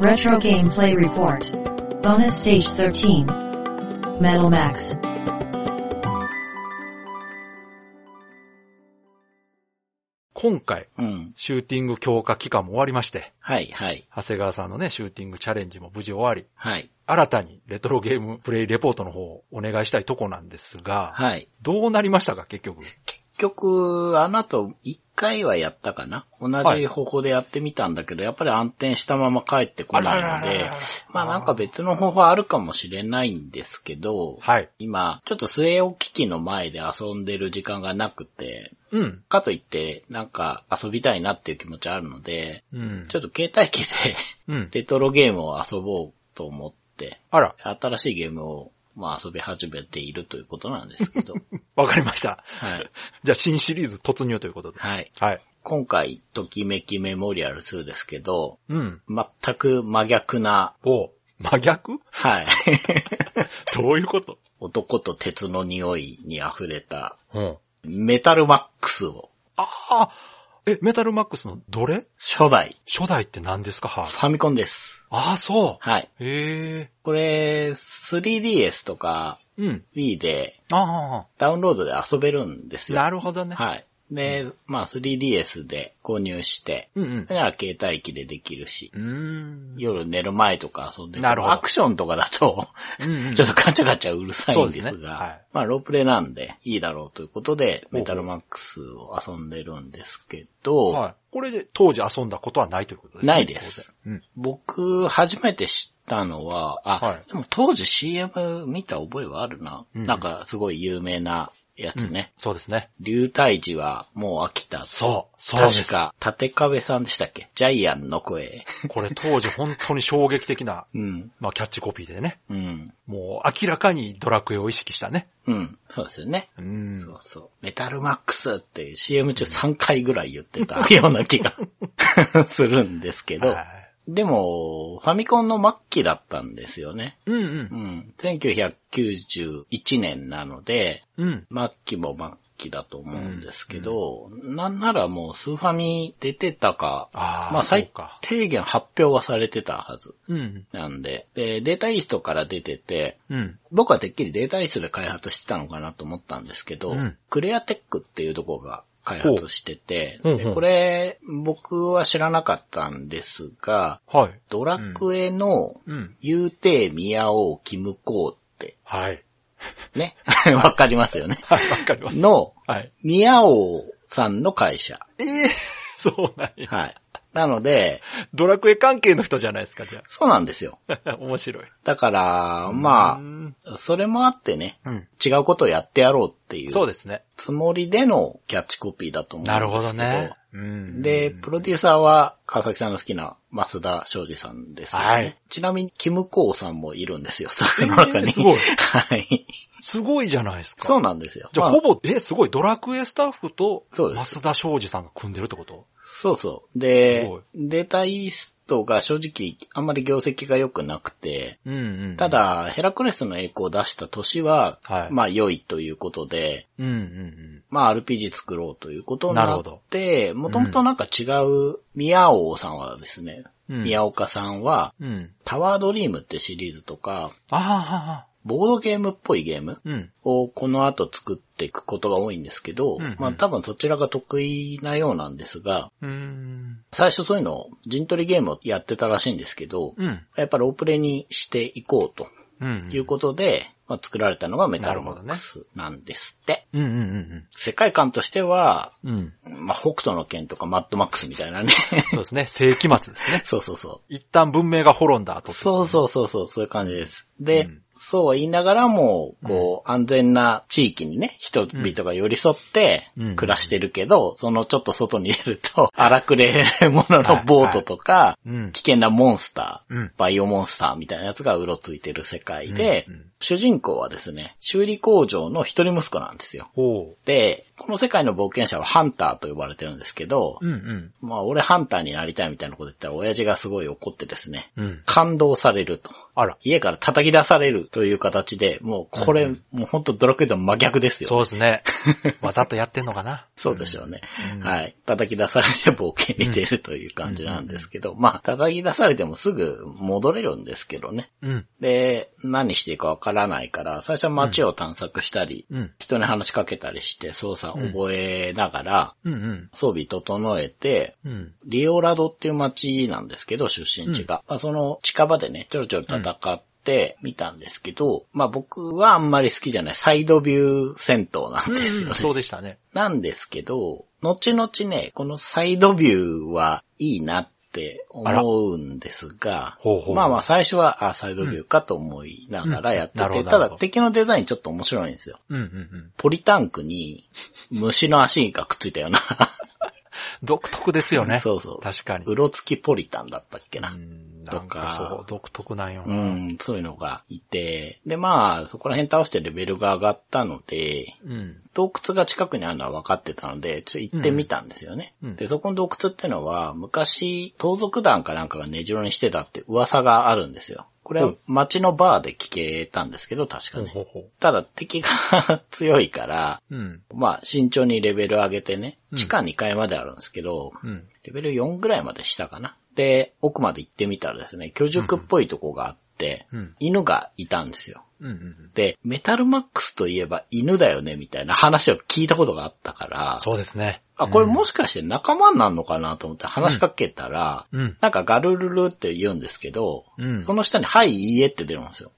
Retro Gameplay Report. Bonus Stage 13. Metal Max. 今回、うん。シューティング強化期間も終わりまして、はい、はい、長谷川さんのね、シューティングチャレンジも無事終わり、はい、新たにレトロゲームプレイレポートの方をお願いしたいとこなんですが、はい。どうなりましたか、結局？結局、あの後、一回はやったかな同じ方法でやってみたんだけど、やっぱり暗転したまま帰ってこないので、まあなんか別の方法あるかもしれないんですけど、はい。今、ちょっと据え置き機の前で遊んでる時間がなくて、うん。かといって、なんか遊びたいなっていう気持ちあるので、うん。ちょっと携帯機でうん。レトロゲームを遊ぼうと思って、あら、新しいゲームをまあ遊び始めているということなんですけど、わかりました。はい。じゃあ新シリーズ突入ということで。はい。はい。今回、ときめきメモリアル2ですけど、うん。全く真逆な、お真逆？はい。どういうこと？男と鉄の匂いに溢れた、うん。メタルマックスを、ああえ、メタルマックスのどれ？初代、初代って何ですか？ハードファミコンです。ああ、そう。はい。へえ。これ、3DS とかうん。Wii でああ、ダウンロードで遊べるんですよ。なるほどね。はい。で、まあ 3DS で購入して、うんうんそ。れなら携帯機でできるし、うーん。夜寝る前とか遊んでてなるほどアクションとかだと、うんうん ちょっとガチャガチャうるさいんですが、すねはいまあロープレイなんでいいだろうということで、メタルマックスを遊んでるんですけど、はい。これで当時遊んだことはないということですね。ないです当然。僕初めて知ったのは、あ、はいでも当時 CM 見た覚えはあるな。うんなんかすごい有名なやつうん。ね。そうですね。流体時はもう飽きた。そう。そうです。確か、立壁さんでしたっけ？ジャイアンの声。これ当時本当に衝撃的な、うん。まあキャッチコピーでね。うん。もう明らかにドラクエを意識したね。うん。そうですよね。うん。そうそう。メタルマックスって CM 中3回ぐらい言ってたような気が するんですけど、はいでも、ファミコンの末期だったんですよね。うんう。うんん。1991年なので、うん。末期も末期だと思うんですけど、なんならもうスーファミ出てたか、ああ、まあ最。低限発表はされてたはずうん。なんで、で、データイーストから出てて、うん。僕はてっきりデータイーストで開発してたのかなと思ったんですけど、うんクレアテックっていうところが開発してて、ほうほうほうでこれ僕は知らなかったんですが、はい。ドラクエのうん。ユーテーミヤオーキムコーってはい。ね、わかりますよね。はい、わかります。の、はい。ミヤオーさんの会社。ええそうなんや。はい。なので、ドラクエ関係の人じゃないですか、じゃそうなんですよ。あ。面白い。だから、まうんあ、それもあってね、うん。違うことをやってやろうっていうそうですね。つもりでのキャッチコピーだと思うんですけど。なるほどね。うん。で、プロデューサーは川崎さんの好きな増田昌司さんですよね。はいちなみに、キムコーさんもいるんですよ、スタッフの中に。えーすごいはい。すごいじゃないですか。そうなんですよ。じゃあ、まあほぼ、え、すごい、ドラクエスタッフと、そうです増田昌司さんが組んでるってこと？そうそう。すでデータイーストが正直あんまり業績が良くなくて、うんうん。た、だ、ヘラクレスの栄光を出した年は、はいまあ良いということで、うんうんうん。まあ RPG 作ろうということになって、もともとなんか違う、宮尾さんはですね、うん宮岡さんは、うん。タワードリームってシリーズとか、ああ、ボードゲームっぽいゲームうん。をこの後作っていくことが多いんですけど、うんうんまあ多分そちらが得意なようなんですが、うーん。最初そういうのを陣取りゲームをやってたらしいんですけど、うん。やっぱロープレイにしていこうとうん。いうことで、まあ、作られたのがメタルマックスなんですって。うんうんうん世界観としては、うん。うん。まあ、北斗の剣とかマッドマックスみたいなね。そうですね。世紀末ですね。そうそうそう。一旦文明が滅んだ後ってそうそうそうそう、そういう感じです。で、うんそうは言いながらも、こう、安全な地域にね、人々が寄り添ってうん暮らしてるけど、そのちょっと外に出ると、荒くれ者のボートとか、うん。危険なモンスター、うん。バイオモンスターみたいなやつがうろついてる世界で、主人公はですね、修理工場の一人息子なんですよ。ほで、この世界の冒険者はハンターと呼ばれてるんですけど。まあ俺ハンターになりたいみたいなこと言ったら親父がすごい怒ってですね、うん。感動されると。あら。家から叩き出されるという形で、もうこれ、うんもう本当ドラクエと真逆ですよ。そうですね。わざとやってんのかな。そうでしょうね。うんはい。叩き出されて冒険に出るという感じなんですけど、まあ、叩き出されてもすぐ戻れるんですけどね。うん。で、何していいかわからないから、最初は街を探索したり、うん。人に話しかけたりして操作を覚えながら、うん。うん。装備整えて、うん。リオラドっていう街なんですけど、出身地が。まあ、その近場でね、ちょろちょろ戦ってみたんですけど、まあ僕はあんまり好きじゃないサイドビュー戦闘なんですよね。そうでしたね。なんですけど、後々ね、このサイドビューはいいなって思うんですが、ほうほうまあまあ最初は、あ、サイドビューかと思いながらやってて、うんなるほどただ敵のデザインちょっと面白いんですよ。うん。うん。うん。ポリタンクに虫の足がくっついたような、独特ですよね。そうそう。確かに。うろつきポリタンだったっけな。うん。なんかそう、独特なんような。ん、そういうのがいて、でまあ、そこら辺倒してレベルが上がったので、うん。洞窟が近くにあるのは分かってたので、ちょっと行ってみたんですよね。うんうんで、そこの洞窟ってのは、昔、盗賊団かなんかが根城にしてたって噂があるんですよ。これは街のバーで聞けたんですけど、確かね。ほう。ただ敵が 強いから、うん。まあ慎重にレベル上げてね、うん地下2階まであるんですけど、うん。レベル4ぐらいまでしたかな。で、奥まで行ってみたらですね、居宿っぽいとこがあって、うん。犬がいたんですよ。うん。うん。で、メタルマックスといえば犬だよね、みたいな話を聞いたことがあったから、そうですね。あ、これもしかして仲間になるのかなと思って話しかけたら、うん。なんかガルルルって言うんですけど、うん。その下にはい、いいえって出るんですよ。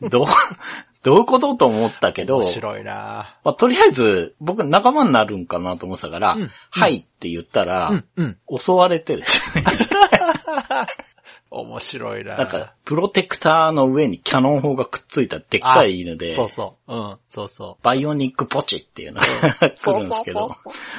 どう、どういうことと思ったけど、面白いなまあ、とりあえず僕仲間になるんかなと思ってたから、うんはいって言ったら。襲われてですね、面白いななんか、プロテクターの上にキャノン砲がくっついたでっかい犬で、そうそう。うん。そうそバイオニックポチっていうのが 来るんですけど、う。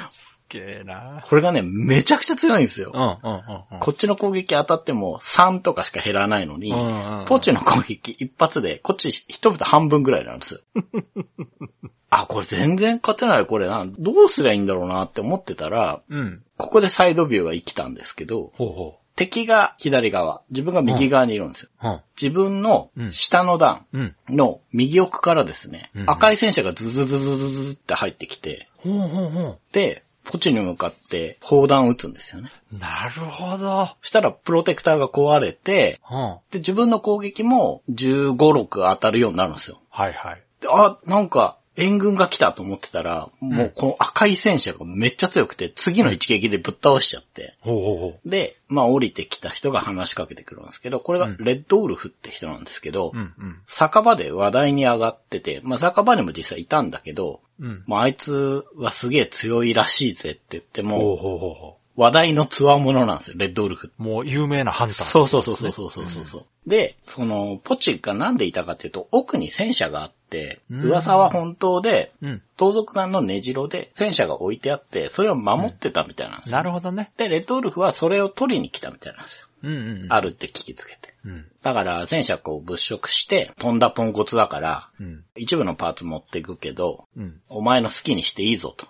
すっげえなこれがね、めちゃくちゃ強いんですよ。うん。うん。うん。うん。こっちの攻撃当たっても3とかしか減らないのに、うんうんポチの攻撃一発で、こっち一人半分ぐらいなんですよ。あ、これ全然勝てない、これな。どうすりゃいいんだろうなって思ってたら、うん。ここでサイドビューが生きたんですけど、ほうほ敵が左側、自分が右側にいるんですよ。う。うん。自分の下の段うん。の右奥からですね、うん赤い戦車がズズズズズズって入ってきて、ほうほうほで、ポチに向かって砲弾を撃つんですよね。う。なるほど。そしたらプロテクターが壊れて、うん。で、自分の攻撃も15、6当たるようになるんですよ。はいはい。であ、なんか、援軍が来たと思ってたら、もうこの赤い戦車がめっちゃ強くて、次の一撃でぶっ倒しちゃって。ほうほうほで、まあ降りてきた人が話しかけてくるんですけど、これがうんレッドウルフって人なんですけど、う。うんうん。酒場で話題に上がってて、まあ酒場にも実際いたんだけど、うん。まああいつはすげえ強いらしいぜって言っても、話題の強者なんですよ、レッドウルフ。もう有名なハンター。そうそうそうそうそうそうそう。で、その、ポチがなんでいたかっていうと、奥に戦車があって、うん噂は本当で、うん。盗賊団の根城で戦車が置いてあって、それを守ってたみたいなんですよ。なるほどね。で、レッドウルフはそれを取りに来たみたいなんですよ。うんうん。あるって聞きつけて。うん。だから、戦車こう物色して、飛んだポンコツだから、うん。一部のパーツ持っていくけど、うん。お前の好きにしていいぞと。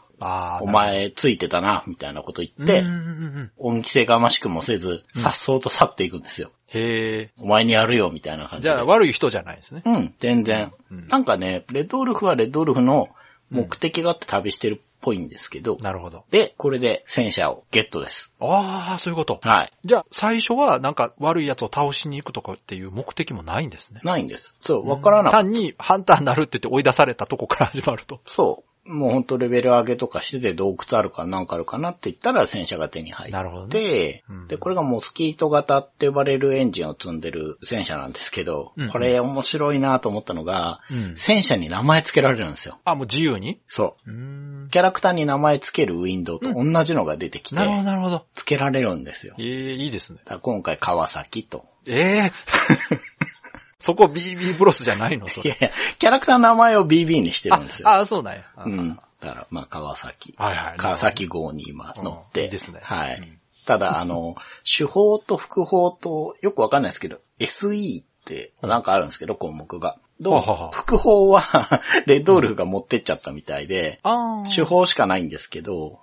お前ついてたな、みたいなこと言ってうん、うんうんうん。恩着せがましくもせず、さっそうと去っていくんですよ。へえ。お前にやるよ、みたいな感じで。じゃあ悪い人じゃないですね。うん、全然。うんなんかね、レッドウルフはレッドウルフの目的があって旅してるっぽいんですけど、なるほど。で、これで戦車をゲットです。ああ、そういうこと。はい。じゃあ、最初はなんか悪い奴を倒しに行くとかっていう目的もないんですね。ないんです。そう、わからなかった。単にハンターになるって言って追い出されたとこから始まると。そう。もうほんとレベル上げとかしてて洞窟あるかなんかあるかなって言ったら戦車が手に入って、なるほどで、うんで、これがモスキート型って呼ばれるエンジンを積んでる戦車なんですけど、うんこれ面白いなと思ったのが、うん戦車に名前付けられるんですよ。あ、もう自由に？そうーんう。。キャラクターに名前付けるウィンドウと同じのが出てきて、なるほど、なるほど。付けられるんですよ。ええいいですね。だから今回川崎と。ええそこ BB ブロスじゃないの？それ。いやいや、キャラクターの名前を BB にしてるんですよ。あ、あ、そうなんや。あうん。だから、まあ、川崎。はいはい。川崎号に今乗って。うんいいですねはい。うんただ、あの、手法と副法と、よくわかんないですけど、SE ってなんかあるんですけど、項目が。どう？副法は、レッドウルフが持ってっちゃったみたいで。手法しかないんですけど、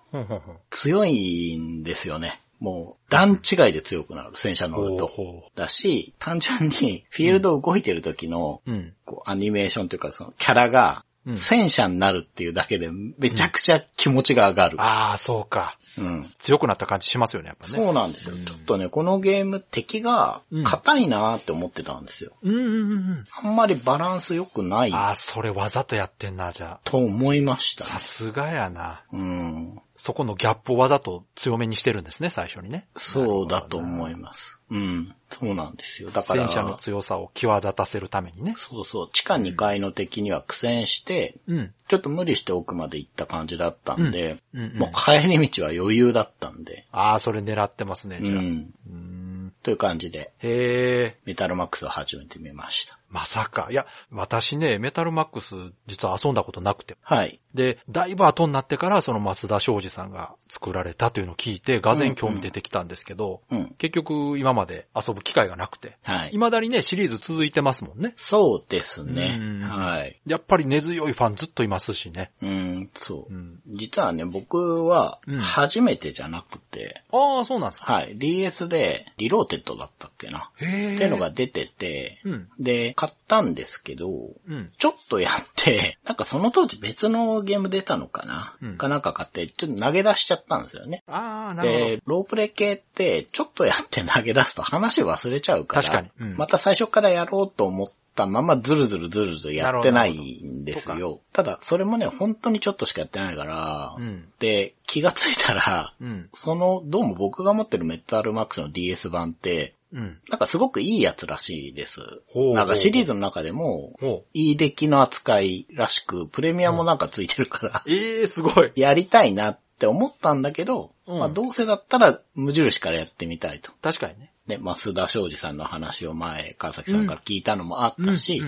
強いんですよね。もう段違いで強くなる、戦車乗ると。ほだし、単純にフィールド動いてる時の、う。うん。こうアニメーションというかそのキャラがうん戦車になるっていうだけでめちゃくちゃ気持ちが上がる。ああ、そうか。うん。強くなった感じしますよね、やっぱね。そうなんですよ。うんちょっとね、このゲーム敵がうん硬いなーって思ってたんですよ。うんうんうんうん。あんまりバランス良くないああ、それわざとやってんな、じゃと思いましたあ。ねさ。すがやな。うん。そこのギャップをわざと強めにしてるんですね、最初にね。そうだと思います。うん。そうなんですよ。だから、戦車の強さを際立たせるためにね。そうそう、地下2階の敵には苦戦して、うん。ちょっと無理して奥まで行った感じだったんで、うんうんうんもう帰り道は余裕だったんで、ああ、それ狙ってますね、じゃあ。うん。うーんという感じで、へえ、メタルマックスを始めてみました。まさか。いや、私ね、メタルマックス実は遊んだことなくて。はい。で、だいぶ後になってから、その桝田省治さんが作られたというのを聞いて、がぜん興味出てきたんですけど、うん。結局今まで遊ぶ機会がなくて、はい。未だにね、シリーズ続いてますもんね。そうですねうん。はい。やっぱり根強いファンずっといますしね。うん、そうう。ん。実はね、僕はうん、初めてじゃなくて、ああ、そうなんですか。はい。DS で、リローデッドだったっけな。へえ。っていうのが出てて、うん。で、買ったんですけど、うん。ちょっとやって、なんかその当時別のゲーム出たのかな、うんかなんか買って、ちょっと投げ出しちゃったんですよね。ああ、なるほど。で、ロープレ系って、ちょっとやって投げ出すと話忘れちゃうから、確かにうんまた最初からやろうと思ったままずるずるずるずるやってないんですよ。ただ、それもね、本当にちょっとしかやってないから、うん。で、気がついたら、うん。その、どうも僕が持ってるメタルマックスの DS 版って、うん。なんかすごくいいやつらしいです。ほうなんかシリーズの中でも。いい出来の扱いらしく、プレミアもなんかついてるから、ええすごい。やりたいなって思ったんだけど、うんまあどうせだったら無印からやってみたいと。確かにね。で、増田昌司さんの話を前、川崎さんから聞いたのもあったし。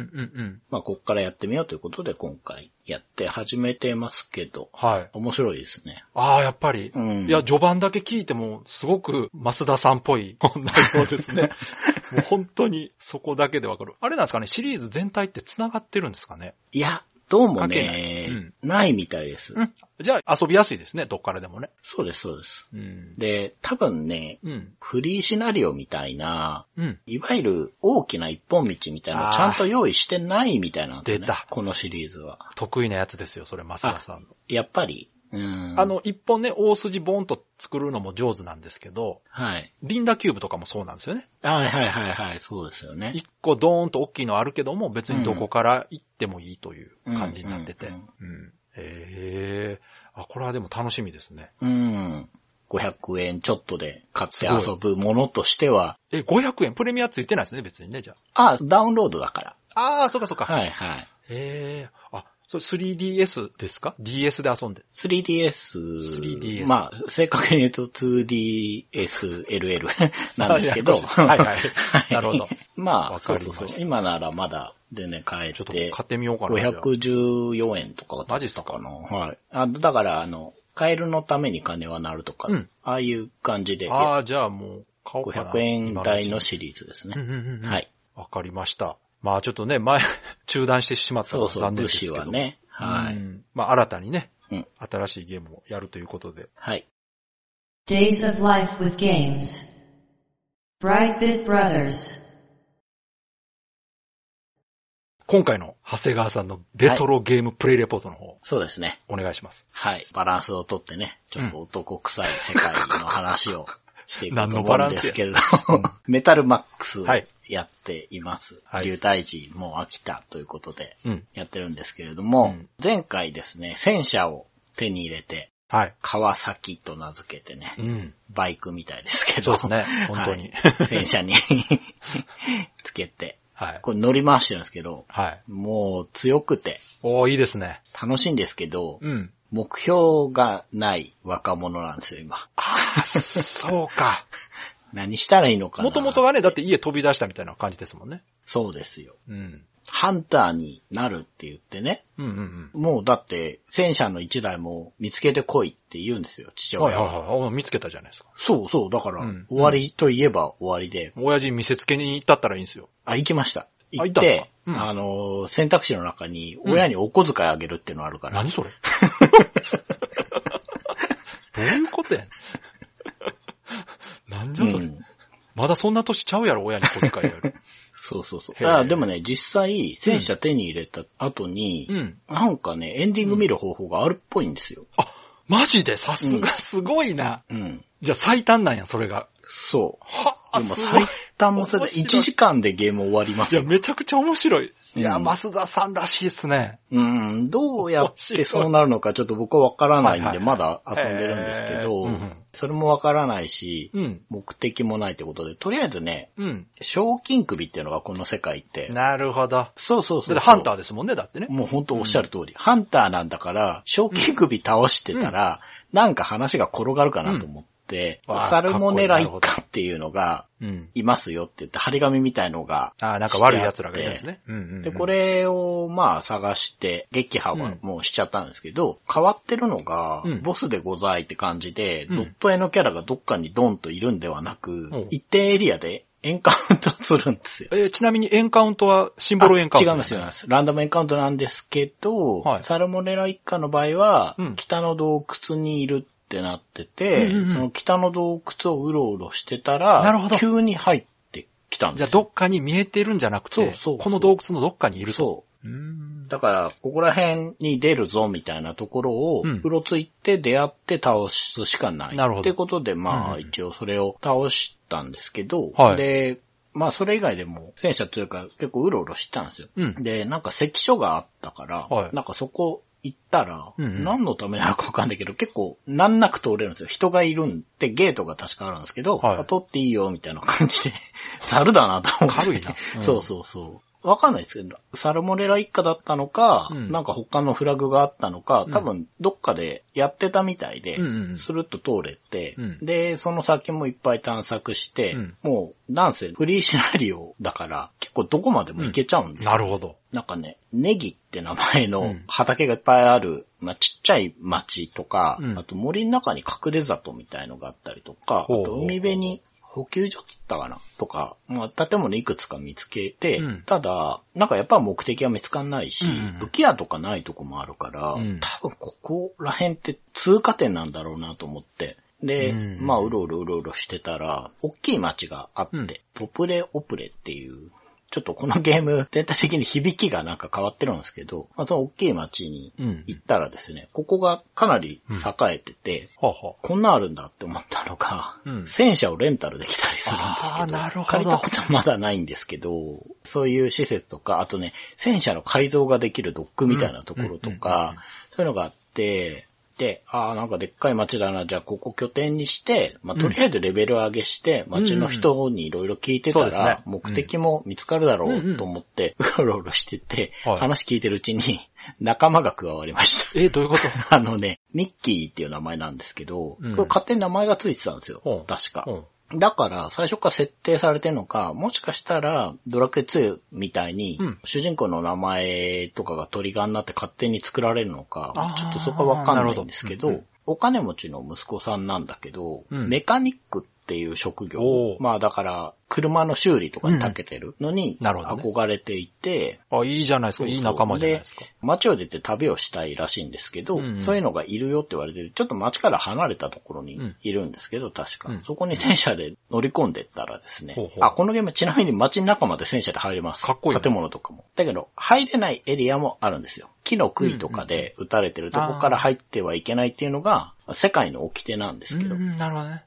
まあこっからやってみようということで今回やって始めてますけど、はい。面白いですね。ああ、やっぱり。うんいや、序盤だけ聞いても、すごく、増田さんっぽい 内容ですね。もう本当に、そこだけでわかる。あれなんですかね、シリーズ全体って繋がってるんですかね？いや、どうもね、なないみたいです。うん。じゃあ、遊びやすいですね、どっからでもね。そうです、そうです。うん。で、多分ね、うん。フリーシナリオみたいな、うん。いわゆる大きな一本道みたいなちゃんと用意してないみたいなんでね出た。このシリーズは。得意なやつですよ、それ、増田さんの。やっぱり、うん。あ、の、一本ね、大筋ボンと作るのも上手なんですけど、はい。リンダキューブとかもそうなんですよね。はいはいはいはい、そうですよね。一個ドーンと大きいのあるけども、別にどこから行ってもいいという感じになってて。ううんん。ええあ、これはでも楽しみですね。うん。500円ちょっとで買って遊ぶものとしては、え、500円プレミアついてないですね、別にね、じゃあ。あ、ダウンロードだから。ああ、そうかそうか。はいはい。ええあ、それ 3DS ですか ?DS で遊んで。3DS。3DS まあ、正確に言うと 2DSLL なんですけど。はいはいなるほど。まあ、わそうそうそう。今ならまだ全然買えちょっとて。買ってみようかな。じゃあ514円とかだったマジっすか？かな。はい。あだから、あの、カエルのために金はなるとか、うんああいう感じで、ああ、じゃあもう買おうかな。500円台のし。シリーズですね。はい。わかりました。まあちょっとね、前、中断してしまったのはそうそう、武残念ですけど。士はね。はい。うんまあ新たにね、うん新しいゲームをやるということで。はい。Days of Life with Games. Brightbit Brothers. 今回の長谷川さんのレトロゲームプレイレポートの方、そうですね。お願いします。はい。バランスをとってね、ちょっと男臭い世界の話を していくと思うんですけれども、メタルマックスはいやっています。はい流体時もう飽きたということでうん。やってるんですけれども、うん前回ですね、戦車を手に入れて、はい。川崎と名付けてね、うん。バイクみたいですけど。そうですね本当にはい戦車に つけて、はい。これ乗り回してるんですけど、はい。もう強くておー、いいですね。楽しいんですけど、うん。目標がない若者なんですよ、今。ああ、そうか。何したらいいのかなもともとがね、だって家飛び出したみたいな感じですもんね。そうですよ。うん。ハンターになるって言ってね。うんうんうん。もうだって、戦車の一台も見つけてこいって言うんですよ、父親は。はいはいはいお。見つけたじゃないですか。そうそう、だから、うん終わりといえば終わりで、親父見せつけに行ったったらいいんですよ。あ、行きました。行ってか、うんあのー、選択肢の中に親にお小遣いあげるっていうのあるから。何それ？どういうことやねんまだそんな年ちゃうやろ、親に小遣いやる。そうそうそう。あでもね、実際、戦車手に入れた後に、うん。なんかね、エンディング見る方法があるっぽいんですよ。あ、マジで？さすがすごいな。うん。じゃあ最短なんや、それが。そう。はあ、でも最短もそれで面白い1時間でゲーム終わりますいや、よ。めちゃくちゃ面白い。いや、うん増田さんらしいっすね。うん、どうやってそうなるのかちょっと僕はわからないんで、はいはいまだ遊んでるんですけどうんうん、それもわからないし、うん。目的もないってことで、とりあえずね、うん。賞金首っていうのがこの世界って。なるほど。そうそうそう。ハンターですもんね、だってね。もう本当おっしゃる通り。ハンターなんだから、賞金首倒してたら、なんか話が転がるかなと思って、サルモネラ一家っていうのがうん。いますよって言って、張り紙みたいのが。ああ、なんか悪い奴らがいるんですね。うんうんうんで、こ、れをまあ探して、撃破はもうしちゃったんですけど、変わってるのがうん、ボスでございって感じで、うんドット絵のキャラがどっかにドンといるんではなくうん、一定エリアでエンカウントするんですよ。えーちなみにエンカウントはシンボルエンカウント、あ違います、違います。ランダムエンカウントなんですけど、はいサルモネラ一家の場合は、うん北の洞窟にいるってなってて、うんうんうんその北の洞窟をうろうろしてたら、なるほど急に入ってきたんじゃあ。どっかに見えてるんじゃなくて、そうそうこの洞窟のどっかにいると。そう。うーんだから、ここら辺に出るぞみたいなところを、うろついて出会って倒すしかない。なるほどってことで、まあ、うん一応それを倒したんですけど、はいで、まあ、それ以外でも、戦車強いから結構うろうろしてたんですよ。うんで、なんか関所があったから、はいなんかそこ行ったら、うんうん何のためなのかわかんないけど、結構難なく通れるんですよ。人がいるんで、ゲートが確かあるんですけど、はいっていいよ、みたいな感じで、ざるだなと思って。軽いなうんそうそうそう。わかんないですけど、サルモネラ一家だったのか、うん。なんか他のフラグがあったのか、うん。多分どっかでやってたみたいで、うんうんうん。スルッと通れて、うん。で、その先もいっぱい探索して、うん。もう、なんせフリーシナリオだから、結構どこまでも行けちゃうんですよ。なるほど。なんかね、ネギって名前のうん。畑がいっぱいある、まあ、ちっちゃい町とか、うん。あと森の中に隠れ里みたいのがあったりとか、あと海辺に補給所って言ったかな？とか、まあ、建物いくつか見つけて、うん。ただ、なんかやっぱ目的は見つかんないし、うんうん武器屋とかないとこもあるから、うん。多分ここら辺って通過点なんだろうなと思って、で、うん。まあ、うろうろうろうろしてたら、大きい町があって、うん。ポプレオプレっていう、ちょっとこのゲーム 全体的に響きがなんか変わってるんですけど、まあ、その大きい町にうん。行ったらですね、ここがかなり栄えてて、はあはあ。こんなんあるんだって思ったのが、うん。戦車をレンタルできたりするんですけど、なるほど。借りたことはまだないんですけど、そういう施設とか、あとね、戦車の改造ができるドックみたいなところとうんうんうんか、そういうのがあって、で、ああ、なんかでっかい街だな、じゃあここ拠点にして、まあ、とりあえずレベル上げして、街の人にいろいろ聞いてたら、目的も見つかるだろうと思って、うろうろしてて、はい。話聞いてるうちに、仲間が加わりました。え、どういうこと？あのね、ミッキーっていう名前なんですけど、うん。これ勝手に名前がついてたんですよ。うん。確か。うんだから、最初から設定されてるのか、もしかしたら、ドラクエ2みたいに、うん。主人公の名前とかがトリガーになって勝手に作られるのかちょっとそこはわかんないんですけど、お金持ちの息子さんなんだけど、うん。メカニックっていう職業。まあだから、車の修理とかに長けてるのに、憧れていて、あ、いいじゃないですか。いい仲間じゃないですか。街を出て旅をしたいらしいんですけど、うんうん。そういうのがいるよって言われて、ちょっと街から離れたところにいるんですけど、確か、うん。そこに戦車で乗り込んでったらですね、ほうほう。あ、このゲームちなみに街の中まで戦車で入れます。かっこいいね。建物とかも。だけど、入れないエリアもあるんですよ。木の杭とかで撃たれてるとこから入ってはいけないっていうのが、世界の掟なんですけど。うん、なるほどね。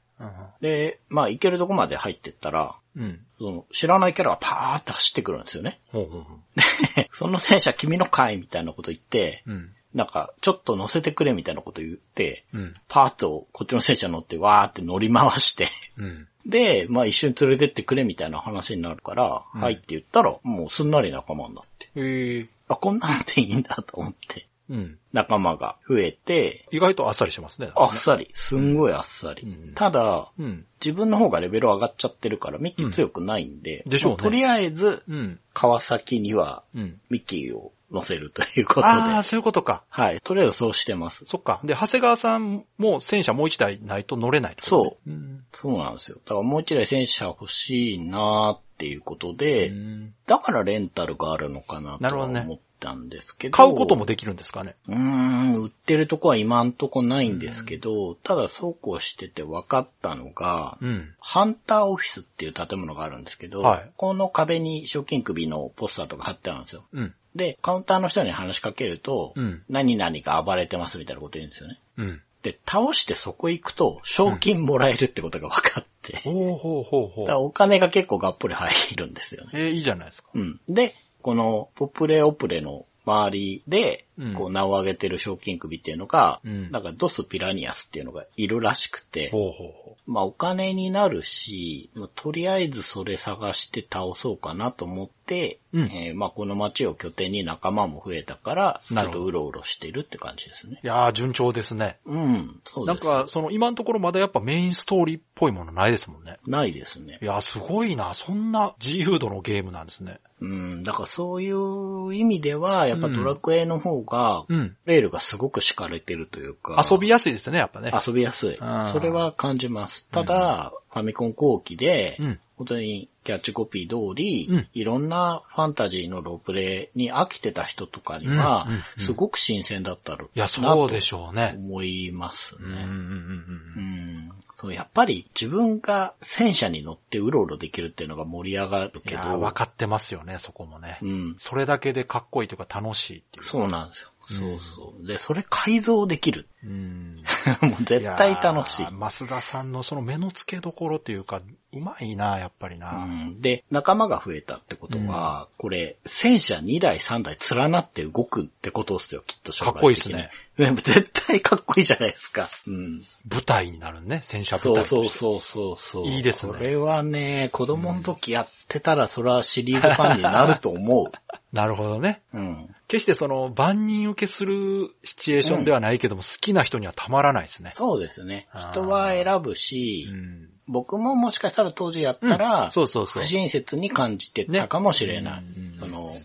で、まあ行けるとこまで入ってったら、うん。うん。その知らないキャラがパーって走ってくるんですよね。ほうほうほ その戦車君のかいみたいなこと言って、う。うん。なんか、ちょっと乗せてくれみたいなこと言って、うん。パーッとこっちの戦車乗ってわーって乗り回して、うん。で、まあ一緒に連れてってくれみたいな話になるから、うんはいって言ったら、もうすんなり仲間になって。へえ。あ、こんなんでいいんだと思って、うん。仲間が増えて、意外とあっさりしてますね。あっさり、すんごいあっさり。うんただ、うん。自分の方がレベル上がっちゃってるから、ミッキー強くないんで、うんでしょうねもとりあえず、うん。川崎にはうん。ミッキーを乗せるということで、ああ、そういうことか。はい、とりあえずそうしてます。そっか。で、長谷川さんも戦車もう一台ないと乗れないってことね。うん。そうなんですよ。だからもう一台戦車欲しいなーっていうことで、うんだからレンタルがあるのかなとはなるほどね思ってたんですけど。買うこともできるんですかね？うーん、売ってるとこは今んとこないんですけど、ただそうこうしてて分かったのが、うん。ハンターオフィスっていう建物があるんですけど、はいこの壁に賞金首のポスターとか貼ってあるんですよ。うん。で、カウンターの人に話しかけると、うん何々が暴れてますみたいなこと言うんですよね。うん。で、倒してそこ行くと、賞金もらえるってことが分かって、ほうほうほうほだからう。お金が結構がっぽり入るんですよね。えー、いいじゃないですか。うん。で、このポプレオプレの周りで、こう名を挙げてる賞金首っていうのが、うんなんかドスピラニアスっていうのがいるらしくて、ほうほうほまあお金になるし、まあとりあえずそれ探して倒そうかなと思って、うんえーまあこの街を拠点に仲間も増えたから、ちょっとうろうろしてるって感じですね。う。いやー、順調ですね。うん、そうです。なんか、その今のところまだやっぱメインストーリーっぽいものないですもんね。ないですねい。やー、すごいな。そんな自由度のゲームなんですね。うん、だからそういう意味では、やっぱドラクエの方が、ールがすごく敷かれてるというか、遊びやすいですね、やっぱね。遊びやすい。うんそれは感じます。ただ、ファミコン後期で、うん。本当にキャッチコピー通り、うんいろんなファンタジーのロープレイに飽きてた人とかには、うんうんうんすごく新鮮だったろいや、そうでしょうね。思いますうんうんうんね。やっぱり自分が戦車に乗ってうろうろできるっていうのが盛り上がるけど、分かってますよね、そこもね。うん、それだけでかっこいいというか楽しいっていう。そうなんですよ。うんそうそう。で、それ改造できる。うん。もう絶対楽しいや。ー増田さんのその目の付けどころっていうか、うまいな、やっぱりな。うんで、仲間が増えたってことは、これ、戦車2台3台連なって動くってことですよ、きっと将来的にかっこいいっすね。絶対かっこいいじゃないですか。うん。舞台になるね、戦車舞台。そうそうそうそう。いいですねこれはね、子供の時やってたら、それはシリーズファンになると思 なるほどね。う。うん。決してその万人受けするシチュエーションではないけども、好きな人にはたまらないですね。そうですね。人は選ぶし、うん。僕ももしかしたら当時やったら、うんそうそうそう不親切に感じてたかもしれない。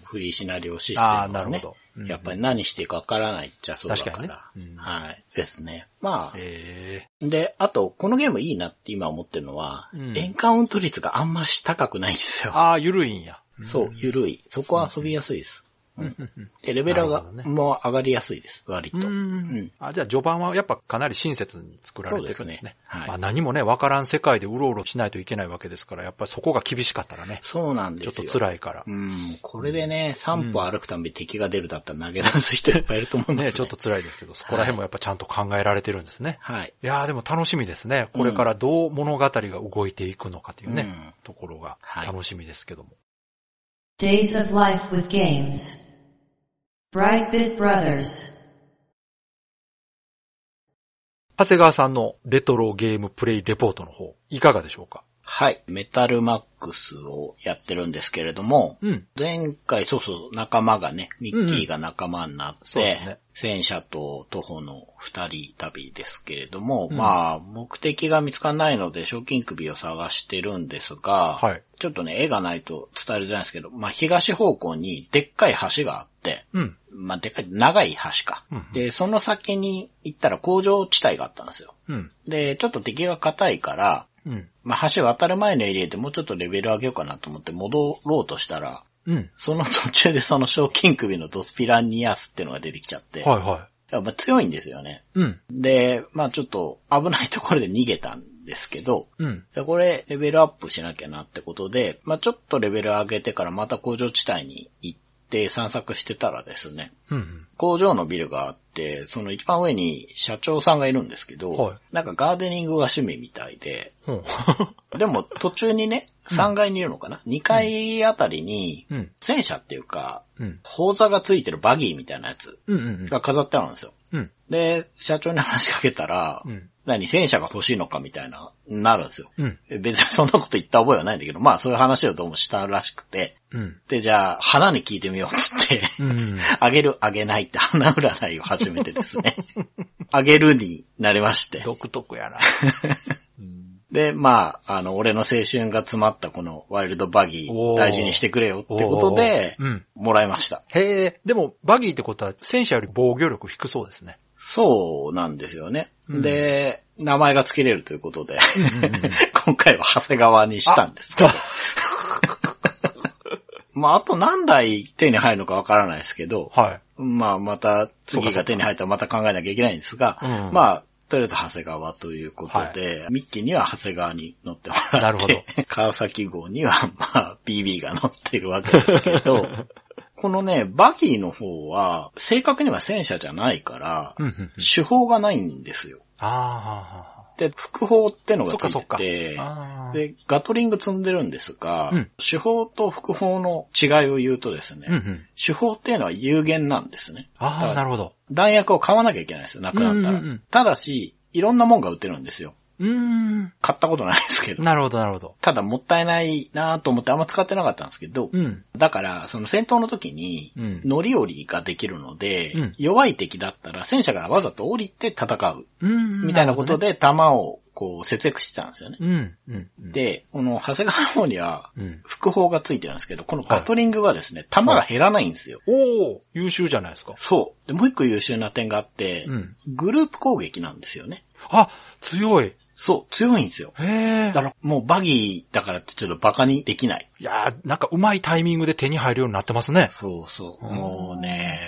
フリーシナリオシステムああ、がね。なるほど。うんやっぱり何していいかわからないっちゃそうだから。確かにねうんはい。ですね。まあ、えで、あと、このゲームいいなって今思ってるのは、うんエンカウント率があんまし高くないんですよ。えああ、ゆるいんや。そう、ゆるい。そこは遊びやすいです。うんうんうんで、レベルが、なるほどねもう上がりやすいです、割と。ううんん。あ、じゃあ序盤はやっぱかなり親切に作られてるんですね。すねはいまあ何もね、わからん世界でうろうろしないといけないわけですから、やっぱりそこが厳しかったらね、そうなんですよ。ちょっと辛いから。うん。これでね、3歩歩くたび敵が出るだったら投げ出す人いっぱいいると思いますね。ね、ちょっと辛いですけど、そこら辺もやっぱちゃんと考えられてるんですね。はい。いやーでも楽しみですね。これからどう物語が動いていくのかというね、うんところがはい楽しみですけども。Days of Life with Games. Brightbit Brothers. 長谷川さんのレトロゲームプレイレポートの方、いかがでしょうか？はい。メタルマックスをやってるんですけれども、うん。前回、そうそう、仲間がね、ミッキーが仲間になって、そうですね戦車と徒歩の二人旅ですけれども、うんまあ、目的が見つからないので、賞金首を探してるんですが、はい。ちょっとね、絵がないと伝えるじゃないですけど、まあ、東方向にでっかい橋があって、うん。まあ、でっかい、長い橋か。うんで、その先に行ったら工場地帯があったんですよ。うん。で、ちょっと敵が硬いから、うん。まあ、橋渡る前のエリアでもうちょっとレベル上げようかなと思って戻ろうとしたら、うん。その途中でその賞金首のドスピラニアスってのが出てきちゃって、はいはやっぱ強いんですよね。い。うん。で、まあちょっと危ないところで逃げたんですけど、うん。でこれレベルアップしなきゃなってことで、まあちょっとレベル上げてからまた工場地帯に行って散策してたらですね、うん。工場のビルがあって、その一番上に社長さんがいるんですけど、はいなんかガーデニングが趣味みたいで、うん。でも途中にね、3階にいるのかな、?2 階あたりに、うん。戦車っていうか、うん。砲座がついてるバギーみたいなやつうん。うん。が飾ってあるんですよ。うん。で、社長に話しかけたら、うん。何、戦車が欲しいのかみたいな、なるんですよ。うん。え別にそんなこと言った覚えはないんだけど、まあそういう話をどうもしたらしくて、うん。で、じゃあ、花に聞いてみようっつって、うん。あげる、あげないって花占いを始めてですね、あげるになりまして。独特やな。うんで、まあ、あの、俺の青春が詰まったこのワイルドバギー大事にしてくれよってことで、うん。もらいました。へえ、でも、バギーってことは、戦車より防御力低そうですね。そうなんですよね。うん。で、名前が付けれるということで、今回は長谷川にしたんです。けど。まあ、あと何台手に入るのかわからないですけど、はい。まあ、また次が手に入ったらまた考えなきゃいけないんですが、うん。まあ、とりあえず長谷川ということで、ミッキーには長谷川に乗ってもらなるほって、川崎号には、まあ、BB が乗ってるわけですけど、このね、バギーの方は、正確には戦車じゃないから、うんうんうん。手法がないんですよ。あで、副砲ってのあ、がつ。いてて、で、ガトリング積んでるんですが、うん手法と副砲の違いを言うとですね、うんうん。手法っていうのは有限なんですね。ああ、なるほど。弾薬を買わなきゃいけないんですよ、なくなったら。うんうんうんただし、いろんなもんが売ってるんですよ。うーん。買ったことないですけど。なるほど、なるほど。ただもったいないなと思ってあんま使ってなかったんですけど、うん。だから、その戦闘の時にうん、乗り降りができるので、うん弱い敵だったら戦車からわざと降りて戦う、うん。みたいなことで。で弾をこう節約してたんですよね。うん。うん。うん、で、この長谷川の方には、うん。副砲がついてるんですけど、このガトリングがですね、弾が減らないんですよ。おお優秀じゃないですか。そう。で、もう一個優秀な点があって、うん。グループ攻撃なんですよね。あ、強い。そう、強いんですよ。へえだ。からもうバギーだからってちょっとバカにできない。いやーなんかうまいタイミングで手に入るようになってますね。そうそう。うんもうね、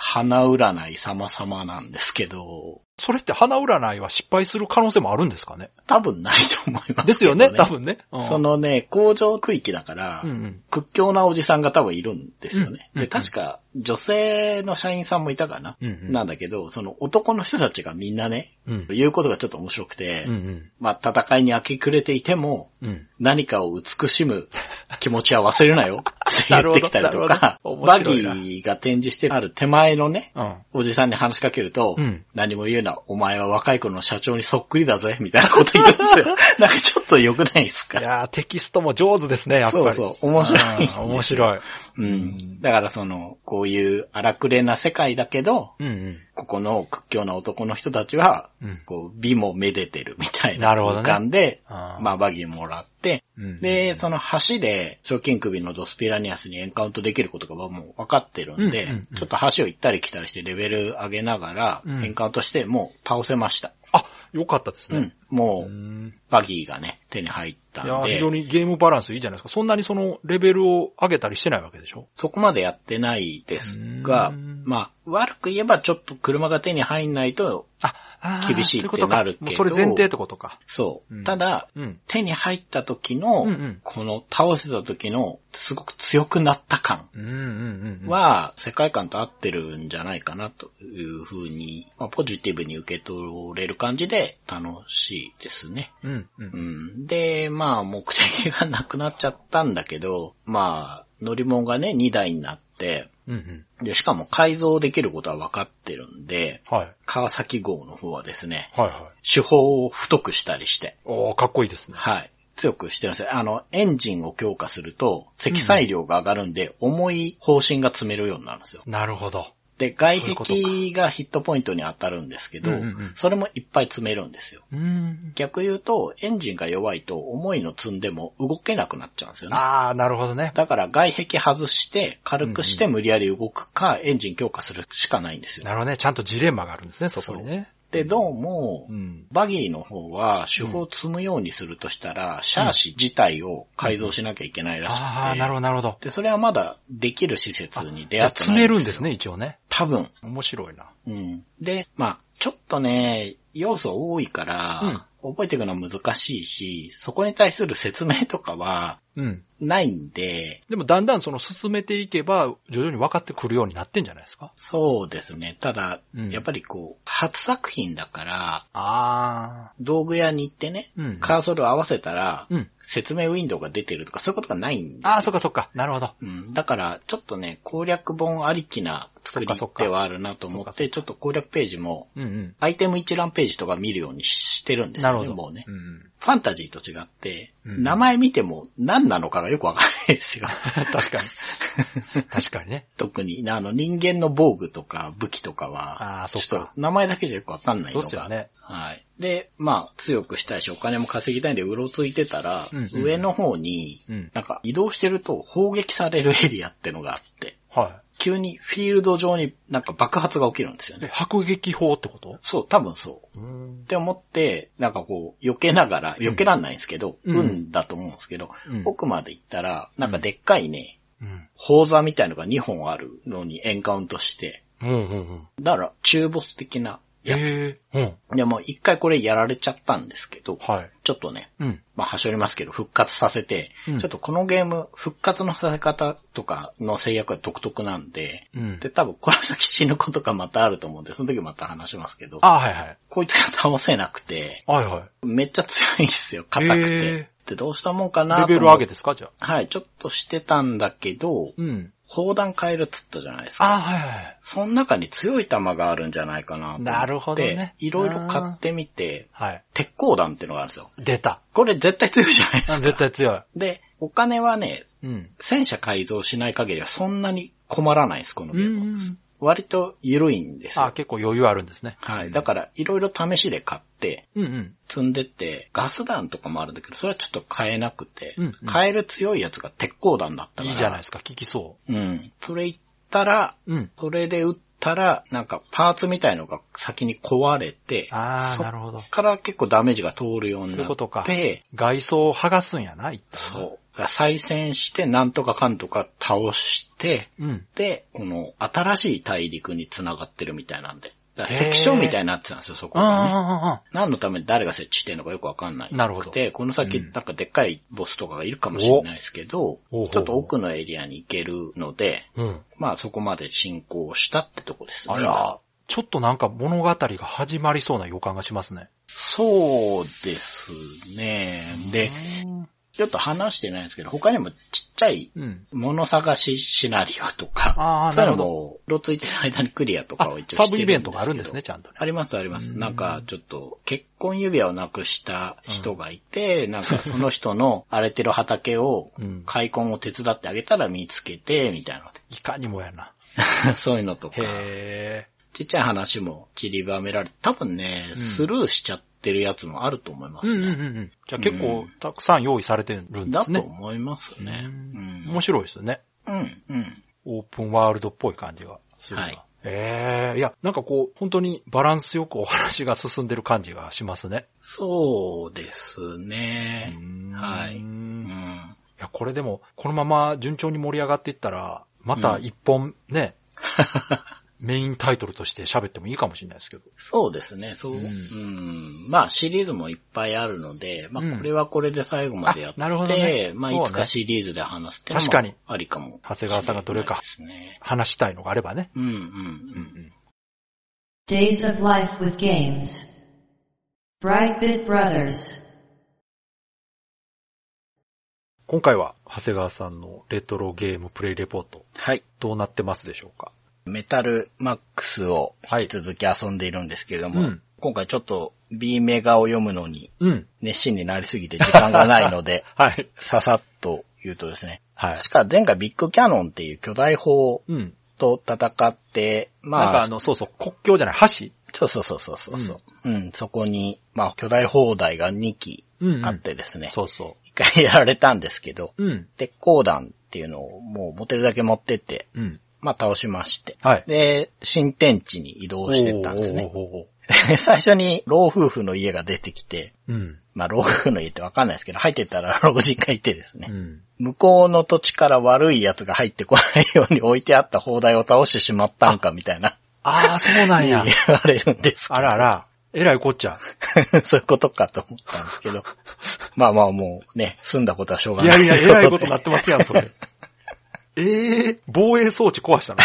花占い様々なんですけど、それって花占いは失敗する可能性もあるんですかね？多分ないと思いますね。ですよね、多。分ね。うんそ、のね、工場区域だから、うんうん。屈強なおじさんが多分いるんですよね。うんで、確か女性の社員さんもいたかな、うんうんなんだけど、その男の人たちがみんなね、うん。言うことがちょっと面白くて、うんうん。まあ戦いに明け暮れていても、うん。何かを美しむ気持ちは忘れるなよって言ってきたりとか バギーが展示してある手前のね、うん。おじさんに話しかけると、うん何も言うな、お前は若い頃の社長にそっくりだぜ、みたいなこと言うんですよ。なんかちょっと良くないですか？いやーテキストも上手ですね、やっぱり。そうそう、面白い。うん面白い。うん。だからその、こういう荒くれな世界だけど、うんうん。ここの屈強な男の人たちは、うん。こう、美もめでてるみたいななるほどねまあバギーもらって、うんで、その橋で、賞金首のドスピラニアスにエンカウントできることがもう分かってるんで、ちょっと橋を行ったり来たりしてレベル上げながら、うんエンカウントしてもう倒せました。あ、よかったですねうん。。もう、うんバギーがね、手に入ったいやーんで、非常にゲームバランスいいじゃないですか。そんなにそのレベルを上げたりしてないわけでしょ？そこまでやってないですがうん、まあ、悪く言えばちょっと車が手に入んないと、あ、厳しいってなるけどそれ前提ってことか。そう。うんただ、うん。手に入った時の、うんうんこの倒せた時の、すごく強くなった感。は、世界観と合ってるんじゃないかなというふうに、まあ、ポジティブに受け取れる感じで楽しいですね。うんう。うんん。で、まあ、目的がなくなっちゃったんだけど、まあ、乗り物がね、2台になって、うんうん。で、しかも改造できることは分かってるんで、はい。川崎号の方はですね、はいはい。手法を太くしたりして、おーかっこいいですね。はい。強くしてるんですよ。あの、エンジンを強化すると、積載量が上がるんで、重い方針が積めるようになるんですよ。なるほど。で、外壁がヒットポイントに当たるんですけど、うんうんうんそれもいっぱい積めるんですよ。うん。逆言うと、エンジンが弱いと重いの積んでも動けなくなっちゃうんですよね。あー、なるほどね。だから外壁外して、軽くして無理やり動くか、エンジン強化するしかないんですよ。なるほどね。ちゃんとジレンマがあるんですね、そこにね。で、どうも、うん。バギーの方は手法を積むようにするとしたら、シャーシ自体を改造しなきゃいけないらしくて。あー、なるほどなるほど。で、それはまだできる施設に出会ってない詰めるんですね、一応ね。多分。面白いな。うん。で、まあ、ちょっとね、要素多いから、覚えていくのは難しいし、そこに対する説明とかはうん。ないんで、でもだんだんその進めていけば、徐々に分かってくるようになってんじゃないですか？そうですね。ただ、うんやっぱりこう、初作品だから、あ道具屋に行ってね、うんカーソル合わせたら、ー。うん。説明ウィンドウが出てるとかそういうことがないんであー、そっかそっか。なるほど。うん、だから、ちょっとね、攻略本ありきな作りではあるなと思ってちょっと攻略ページも、うんうん。アイテム一覧ページとか見るようにしてるんですよね、なるほど。もうね。うん。ファンタジーと違って、うん名前見ても何なのかがよくわからないですよ。確かに。確かにね。特に、あの人間の防具とか武器とかは、あちょっと名前だけじゃよくわかんないのが。そうっすよね。はい。で、まあ、強くしたいし、お金も稼ぎたいんで、うろついてたら、うんうん上の方に、うん。なんか移動してると砲撃されるエリアってのがあって、は急にフィールド上になんか爆発が起きるんですよね。迫撃砲ってこと？そう、多分そう。うんっ。て思って、なんかこう、避けながら、避けらんないんですけど、うん運だと思うんですけど、うん奥まで行ったら、なんかでっかいね、うん。宝座みたいのが2本あるのにエンカウントして、うんうんうん。だから中ボス的なやつ。ええうん。でも一回これやられちゃったんですけど、はい。ちょっとね、うん。まあ、はしょりますけど、復活させて、うんちょっとこのゲーム、復活のさせ方とかの制約は独特なんで、うんで、多分、この先死ぬことがまたあると思うんで、その時また話しますけど、あ、はいはい。こいつが倒せなくて、はいはい。めっちゃ強いんですよ、硬くて。へで、どうしたもんかなレベル上げですかじゃあ。はい、ちょっとしてたんだけど、うん。砲弾変えるっつったじゃないですか。あ、はいはい。その中に強い弾があるんじゃないかな。なるほどねいろいろ買ってみて、はい。鉄鋼弾っていうのがあるんですよ。出た。これ絶対強いじゃないですか。あ絶対強い。で、お金はね、うん。戦車改造しない限りはそんなに困らないです、このゲームは。うん割と緩いんですあ、よ。結構余裕あるんですね。はい。だから、いろいろ試しで買って、うんうん。積んでって、ガス弾とかもあるんだけど、それはちょっと買えなくて、うんうん買える強いやつが鉄鋼弾だったから。いいじゃないですか。効きそうん。それ言ったら、う。うん。それで撃ったら、なんかパーツみたいのが先に壊れて、ああ、そなるほど。から結構ダメージが通るようになって、そういうことか。外装を剥がすんやな、一旦なそう。再戦して、なんとかかんとか倒して、うん。で、この新しい大陸に繋がってるみたいなんで。だからへーセクションみたいになってたんですよ、そこがね。何のために誰が設置してるのかよくわかんない。なるほどで、この先、うんなんかでっかいボスとかがいるかもしれないですけど、おちょっと奥のエリアに行けるので、うん。まあそこまで進行したってとこですね。あら、ちょっとなんか物語が始まりそうな予感がしますね。そうですね。で、うんちょっと話してないんですけど、他にもちっちゃいうん。物探しシナリオとか、あーそういうのも、色ついてる間にクリアとあかを一応してる。サブイベントがあるんですね、ちゃんとね。ありますあります。うんなんか、ちょっと、結婚指輪をなくした人がいて、なんかその人の荒れてる畑をうん、開墾を手伝ってあげたら見つけて、みたいいかにもやな。な。そういうのとか、へちっちゃい話も散りばめられて、多分ね、うんスルーしちゃってるやつもあると思いまー。うんすね。うんうんうん。じゃあ結構たくさん用意されてるんでだとすね。思いますね。ううんん。面白いですよね。うん、うん。オープンワールドっぽい感じがするな。はいええいや、なんかこう、本当にバランスよくお話が進んでる感じがしますね。そうですね。うんはい。いうん。や、これでも、このまま順調に盛り上がっていったら、また一本ね、メインタイトルとして喋ってもいいかもしれないですけど。そうですね、そう。ううんん。まあシリーズもいっぱいあるので、まうんあこれはこれで最後までやって、あなるほどねまあそうねいつかシリーズで話すってのも確かにありかも。長谷川さんがどれか。話したいのがあればね。うんうんうんうん。Days of Life with Games. Brightbit Brothers. 今回は、長谷川さんのレトロゲームプレイレポート、はい。どうなってますでしょうか？メタルマックスを引き続き遊んでいるんですけれども、うん今回ちょっと B メガを読むのにうん。熱心になりすぎて時間がないので、はい。ささっと言うとですね、はい。確か前回ビッグキャノンっていう巨大砲うん。と戦って、まあ、なんかあの、そうそう、国境じゃない、橋？そうそうそうそうそうそう、うん。そこに、まあ、巨大砲台が2機うんうんあってですね。そうそ一回やられたんですけど、う。うん。鉄鋼弾っていうのをもう持てるだけ持ってって、うん。まあ倒しまして。はい。で、新天地に移動してったんですね。おーおーおーおー 最初に老夫婦の家が出てきて、うん。まあ老夫婦の家ってわかんないですけど、入ってったら 老人がいてですね。うん。向こうの土地から悪い奴が入ってこないように置いてあった砲台を倒してしまったんかみたいな、ああ、そうなんや。言われるんですあらあら、えらいこっちゃ。そういうことかと思ったんですけど。まあまあもうね、済んだことはしょうがない。いやいや、えらいことになってますやん、それ。ええ防衛装置壊した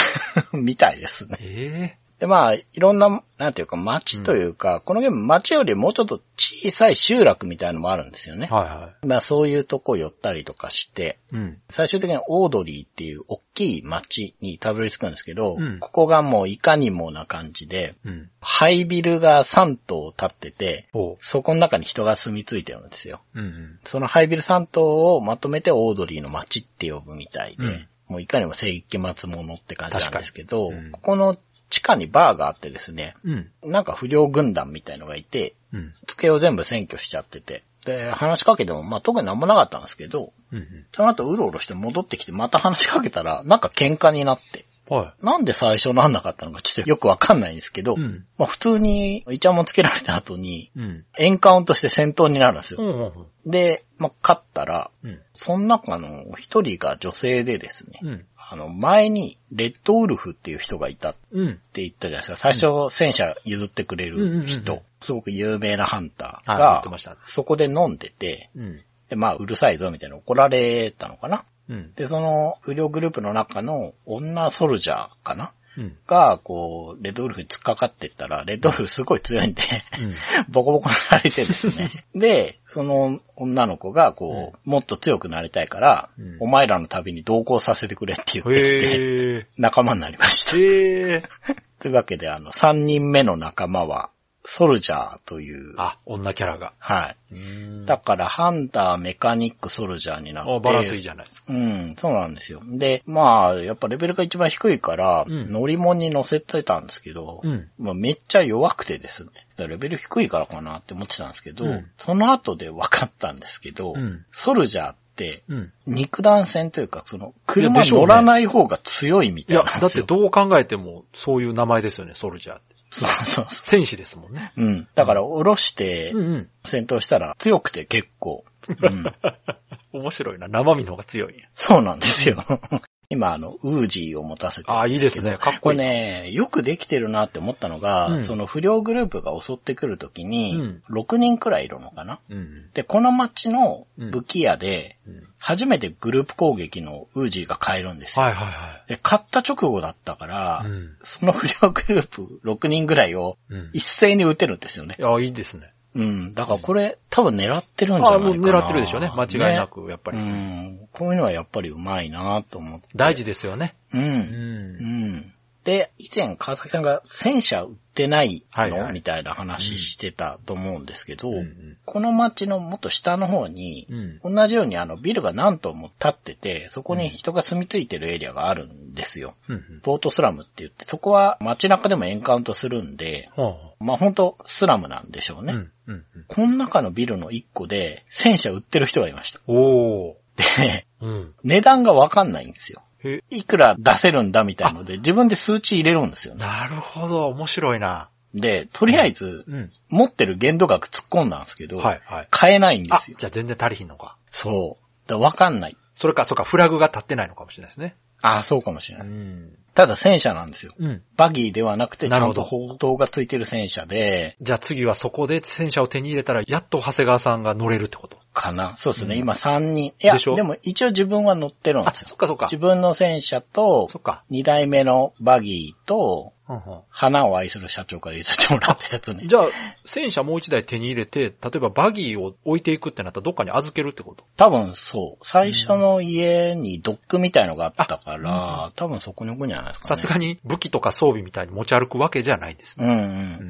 の？みたいですね。えで、まあ、いろんな、なんていうか、町というか、このゲーム町よりもうちょっと小さい集落みたいなのもあるんですよねえ。はいはまあ、そういうとこ寄ったりとかして、い。うん。最終的にオードリーっていう大きい町にたどり着くんですけど、うんここがもういかにもな感じで、うん。ハイビルが3棟建ってて。そこの中に人が住み着いてるんですよ。うんうん。そのハイビル3棟をまとめてオードリーの街って呼ぶみたいで、うんもういかにも世紀末ものって感じなんですけど、うんここの地下にバーがあってですね、うん。なんか不良軍団みたいのがいて、うん。机を全部占拠しちゃってて、で、話しかけても、まあ特になんもなかったんですけど、うん。その後うろうろして戻ってきてまた話しかけたら、なんか喧嘩になって、はなんで最初なんなかったのかちょっとよくわかんないんですけど、い。うん。まあ普通にイチャモンつけられた後に、うん。エンカウントして戦闘になるんですよ。うんうんで、まあ勝ったら、うん。その中の一人が女性でですね、うん。あの、前にレッドウルフっていう人がいたってうん。言ったじゃないですか。最初戦車譲ってくれうんうんうんうんる人、すごく有名なハンターが。そこで飲んでて、うん。で、まあうるさいぞみたいな怒られたのかな。うん。で、その不良グループの中の女ソルジャーかな？うん。が、こう、レッドウルフに突っかかってったら、レッドウルフすごい強いんで、うん。ボコボコにされてですね。で、その女の子が、こう、もっと強くなりたいから、うんお前らの旅に同行させてくれって言ってきて。仲間になりました。というわけで、あの、3人目の仲間は、ソルジャーという、あ、女キャラが。はい。うんだから、ハンター、メカニック、ソルジャーになって、あバランスいいじゃないですか。うん、そうなんですよ。で、まあ、やっぱレベルが一番低いから、うん乗り物に乗せてたんですけど、うん。まあ、めっちゃ弱くてですね。レベル低いからかなって思ってたんですけど、うんその後で分かったんですけど、うんソルジャーって、うん。肉弾戦というか、その、いや車乗らない方が強いみいやたいなん、だって。どう考えてもそういう名前ですよね、ソルジャーって。そうそうそ戦士ですもんね。う。うん。だから、下ろして。戦闘したら強くて結構。うん。面白いな。生身の方が強い。そうなんですよ。今、あの、ウージーを持たせてああ、いいですね。かっこれこいい。ね、よくできてるなって思ったのが、うんその不良グループが襲ってくるときに、うん6人くらいいるのかな？うん。で、この街の武器屋で、うん初めてグループ攻撃のウージーが買えるんですよ。はいはいはで、買った直後だったから、い。うん。その不良グループ6人ぐらいを一斉に撃てるんですよね。や、いいですね。うん。だからこれ多分狙ってるんじゃああ、ないかな。もう狙ってるでしょうね。間違いなねく、やっぱうり。ん。こういうのはやっぱりうまいなと思って。大事ですよね。う。うん。うんん。で、以前川崎さんが戦車売ってないの、はいはいみたいな話してたと思うんですけど、うんこの街のもっと下の方に、うん。同じようにあのビルが何棟も建ってて、そこに人が住み着いてるエリアがあるんですよ。うん。ポートスラムって言って、そこは街中でもエンカウントするんで、ほまあ本当スラムなんでしょうう。ね。うん。うん。この中のビルの一個で戦車売ってる人がいました。おー。で、うん。値段がわかんないんですよ。へ、いくら出せるんだみたいので、自分で数値入れるんですよね。なるほど。面白いな。で、とりあえず、うん。持ってる限度額突っ込んだんですけど、はいはい。買えないんであすよ、。じゃあ全然足りひんのか。そう。だわかんない。それか、そうか、フラグが立ってないのかもしれないですね。ああ、そうかもしれない。ん。ただ戦車なんですよ。うん。バギーではなくて、ちゃんなるほどと砲塔がついてる戦車で、じゃあ次はそこで戦車を手に入れたら、やっと長谷川さんが乗れるってこと？かな。そうですね、うん今3人。いや、でしょ？でも一応自分は乗ってるんあ、ですよそっ。かそっか。自分の戦車とそ、っか。2台目のバギーと、うんうん花を愛する社長から譲ってもらったやつね。じゃあ、戦車もう一台手に入れて、例えばバギーを置いていくってなったらどっかに預けるってこと？多分そう。最初の家にドックみたいのがあったから、多分そこに置くんじゃないですか、ね。さすがに武器とか装備みたいに持ち歩くわけじゃないですね。うんうんう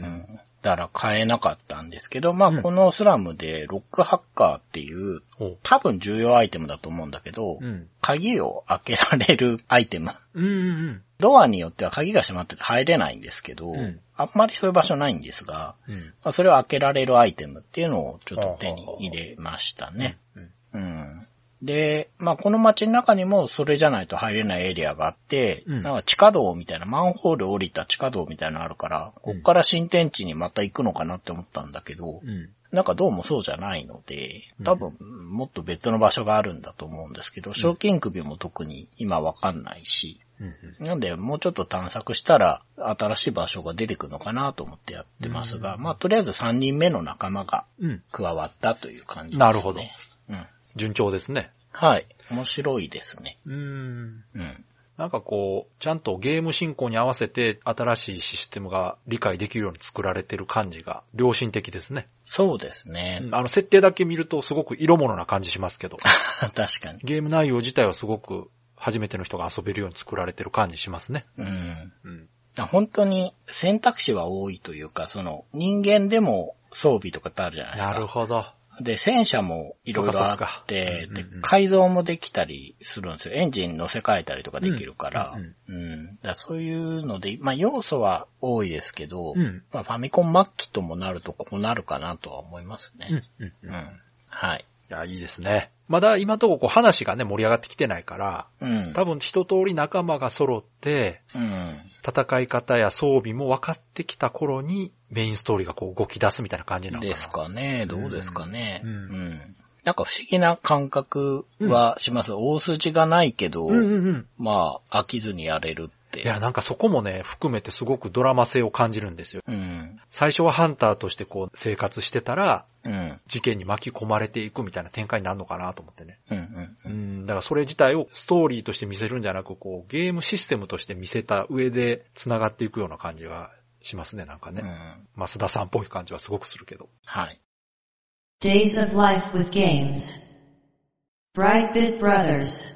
ん。だから買えなかったんですけど、まあ、うんこのスラムでロックハッカーっていう、ほ多分重要アイテムだと思うんだけど、う。うん。鍵を開けられるアイテム。うんうんドアによっては鍵が閉まってて入れないんですけど、うんあんまりそういう場所ないんですが、うん。まあ、それを開けられるアイテムっていうのをちょっと手に入れましたね。うん。うん。で、まあ、この街の中にもそれじゃないと入れないエリアがあって、うんなんか地下道みたいな、マンホール降りた地下道みたいなのあるから、こっから新天地にまた行くのかなって思ったんだけど、うん。なんかどうもそうじゃないので、多分もっと別の場所があるんだと思うんですけど、賞金首も特に今わかんないし、うん。なんでもうちょっと探索したら新しい場所が出てくるのかなと思ってやってますが、まあとりあえず3人目の仲間がうん。加わったという感じですね。なるほど。うん。順調ですね。はい。面白いですね。うん。うん。なんかこう、ちゃんとゲーム進行に合わせて新しいシステムが理解できるように作られてる感じが良心的ですね。そうですね。あの、設定だけ見るとすごく色物な感じしますけど、確かに。ゲーム内容自体はすごく初めての人が遊べるように作られてる感じしますね。うん。うん。本当に選択肢は多いというか、その人間でも装備とかいっぱいあるじゃないですか。なるほど。で、戦車もいろいろあって、で、改造もできたりするんですよ。エンジン乗せ替えたりとかできるから。うんうん。だからそういうので、まあ要素は多いですけど、うんまあファミコン末期ともなるとこうなるかなとは思いますね。はい。いや、いいですね。まだ今のところこう話がね、盛り上がってきてないから、うん。多分一通り仲間が揃って、うん。戦い方や装備も分かってきた頃にメインストーリーがこう動き出すみたいな感じなのかな。ですかね。どうですかね。ううんん。なんか不思議な感覚はします。大筋がないけど、うんうんうん。まあ、飽きずにやれるって。いや、なんかそこもね、含めてすごくドラマ性を感じるんですよ。うん。最初はハンターとしてこう生活してたら、うん。事件に巻き込まれていくみたいな展開になるのかなと思ってね。うん。うん。うん、だからそれ自体をストーリーとして見せるんじゃなく、こう、ゲームシステムとして見せた上で繋がっていくような感じがしますね、なんかね。うん。増田さんっぽい感じはすごくするけど。はい。Days of Life with Games. Brightbit Brothers.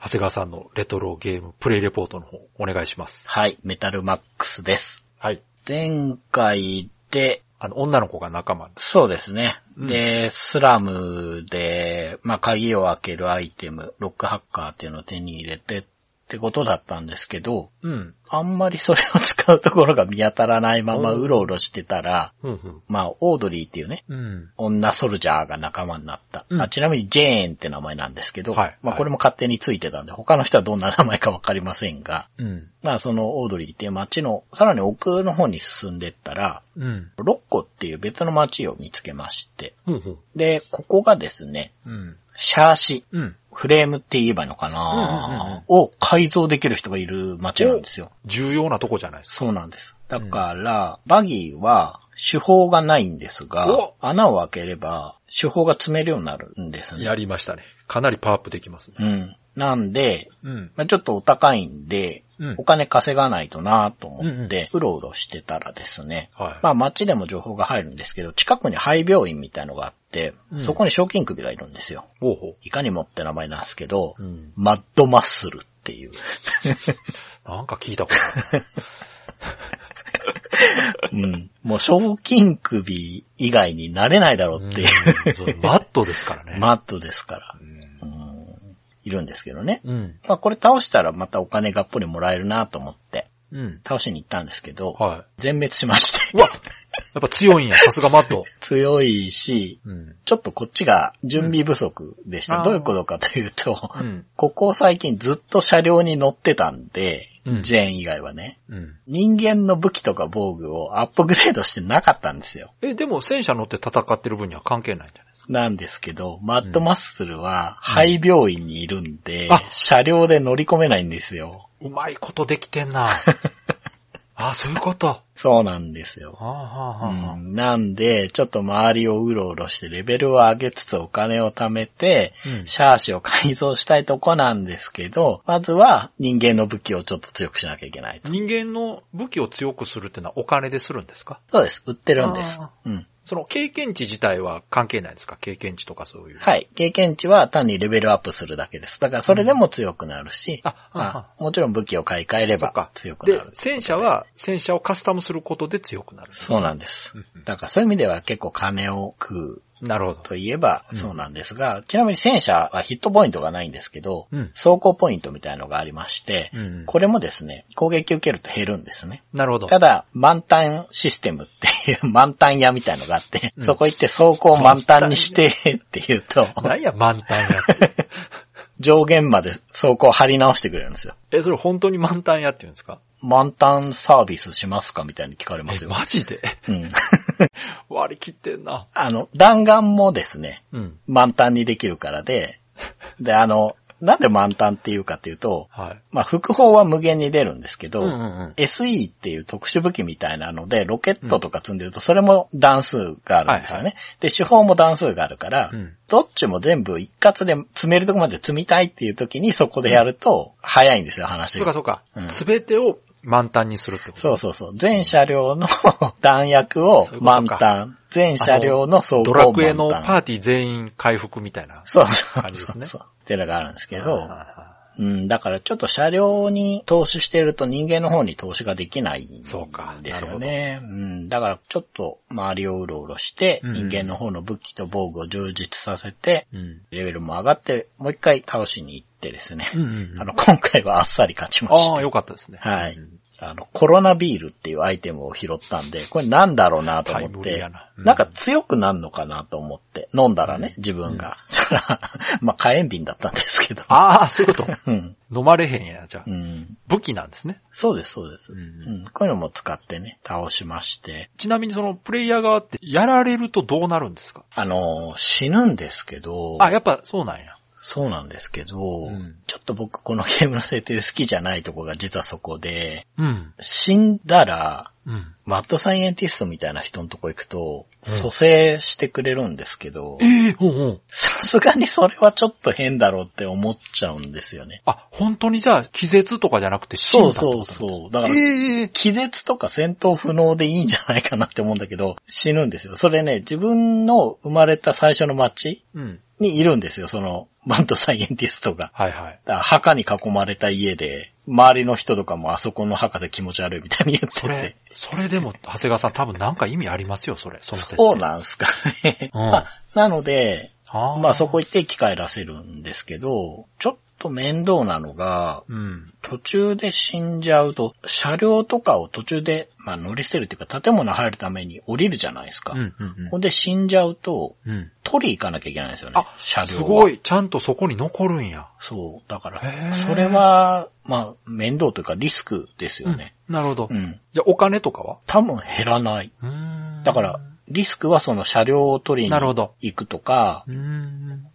長谷川さんのレトロゲームプレイレポートの方、お願いします。はい。メタルマックスです。はい。前回で、あの、女の子が仲間。そうですね。うんで、スラムで、まあ、鍵を開けるアイテム、ロックハッカーっていうのを手に入れてってことだったんですけど、うん。あんまりそれを使うところが見当たらないままうろうろしてたら、うん、うん。まあ、オードリーっていうね、うん。女ソルジャーが仲間になった。うんあちなみにジェーンって名前なんですけど、はいまあはいこれも勝手についてたんで、他の人はどんな名前かわかりませんが、うん。まあそのオードリーっていう街のさらに奥の方に進んでったら、うん。ロッコっていう別の街を見つけまして、うん。うん。で、ここがですね、うん。シャーシ、うん。フレームって言えばいいのかうんうんうんな、を改造できる人がいる街なんですよ。重要なとこじゃないですか。そうなんです。だから、バギーは手法がないんですがお、穴を開ければ手法が積めるようになるんですね。やりましたね。かなりパワーアップできますね。うん。なんで、うん。まあ、ちょっとお高いんで、うんお金稼がないとなと思うんって、うろうろしてたらですね、はい。まあ街でも情報が入るんですけど、近くに廃病院みたいのがあって、うんそこに賞金首がいるんですよ。ほうほいかにもって名前なんですけど、う。うん。マッドマッスルっていう。なんか聞いたことある。うん。もう賞金首以外になれないだろうっていう、マットですからね。マットですからいるんですけどね。うん。まあこれ倒したらまたお金がっぽりもらえるなと思って、うん。倒しに行ったんですけど、は全滅しまして。い。うわやっぱ強いんや。さすがマット。強いし、うん。ちょっとこっちが準備不足でした。うんどういうことかというと、うん。ここ最近ずっと車両に乗ってたんで、うんジェーン以外はね、うん。人間の武器とか防具をアップグレードしてなかったんですよ。え、でも戦車乗って戦ってる分には関係ないんじゃないですか？なんですけど、マッドマッスルは廃病院にいるんで、あ車両で乗り込めないんですよ。うまいことできてんな。あ、そういうこと。はそうなんですよ。あ、はあはあはあうんなんで、ちょっと周りをうろうろしてレベルを上げつつお金を貯めて、うんシャーシを改造したいとこなんですけど、まずは人間の武器をちょっと強くしなきゃいけないと。人間の武器を強くするってのはお金でするんですか？そうです。売ってるんですあ。うん。その経験値自体は関係ないですか？経験値とかそういう。はい。経験値は単にレベルアップするだけです。だからそれでも強くなるし、あまああもちろん武器を買い替えれば強くなる。、で戦車は戦車をカスタムすることで強くなる。そうなんですうんうん。だからそういう意味では結構金を食うなるほど。といえばそうなんですが、ちなみに戦車はヒットポイントがないんですけど、うん走行ポイントみたいのがありまして、うんうんこれもですね、攻撃受けると減るんですね。なるほど。ただ、満タンシステムっていう 満タン屋みたいのがあって、うんそこ行って走行満タンにしてって言うと、何や満タンやって。上限まで走行張り直してくれるんですよ。え、それ本当に満タンやって言うんですか？満タンサービスしますかみたいに聞かれまえす、よ。マジで？うん。割り切ってんな。あの、弾丸もですね、うん。満タンにできるからで、で、あの、なんで満タンっていうかっていうと、はい。まあ、副砲は無限に出るんですけど、うんうんうん SE っていう特殊武器みたいなので、ロケットとか積んでると、それも段数があるんですよね。はいで、手法も段数があるから、うんどっちも全部一括で積めるとこまで積みたいっていう時にそこでやると、早いんですよ、話が。そうかそうかうん。すべてを満タンにするってこと？そうそうそう。全車両の 弾薬を満タン。全車両の走行ドを満タン。ラクエのパーティー全員回復みたいな。そうそう感じですねそうそうっていうのがあるんですけはど、うん、だからちょっと車両に投資してると人間の方に投資ができないんですそうかよね。うん、だからちょっと周りをうろうろして、うん人間の方の武器と防具を充実させて、いうん。レベルも上がって、もう一回倒しに行ってですね。うんうんうんあの、今回はあっさり勝ちました。ああ、よかったですね。はいうんあの、コロナビールっていうアイテムを拾ったんで、これなんだろうなと思ってな、うんなんか強くなるのかなと思って、飲んだらね、自分が。だから、まあ、火炎瓶だったんですけど。ああ、そういうこと？うん。飲まれへんや、じゃあう。ん。武器なんですね。そうです、そうです。ううんん。こういうのも使ってね、倒しまして。ちなみにそのプレイヤー側ってやられるとどうなるんですか？あの、死ぬんですけど、あ、やっぱそうなんや。そうなんですけど、うんちょっと僕このゲームの設定で好きじゃないとこが実はそこで、うん。死んだら、うん。マッドサイエンティストみたいな人のとこ行くと、うん蘇生してくれるんですけど。さすがにそれはちょっと変だろうって思っちゃうんですよね。あ、本当にじゃあ気絶とかじゃなくて死んだそうってことそうそう。だから、ええ気絶とか戦闘不能でいいんじゃないかなって思うんだけど、死ぬんですよ。それね、自分の生まれた最初の街うん。にいるんですよ、その、マッドサイエンティストが。はいはい。だから墓に囲まれた家で、周りの人とかもあそこの墓で気持ち悪いみたいに言っててそれ。、それでも、長谷川さん多分なんか意味ありますよ、それ。そそうなんすかね。うんまあ なので、あーまあそこ行って生き返らせるんですけど、ちょっと面倒なのが、うん。途中で死んじゃうと、車両とかを途中で、まあ乗り捨てるっていうか建物入るために降りるじゃないですか。うん、うん、ほんで死んじゃうと、うん。取り行かなきゃいけないんですよね。あ、車両はすご。い。ちゃんとそこに残るんや。そう。だからそれは、まあ面倒というかリスクですよね。なるほどう。ん。じゃあお金とかは？多分減らない。だから、リスクはその車両を取りに。行くとか。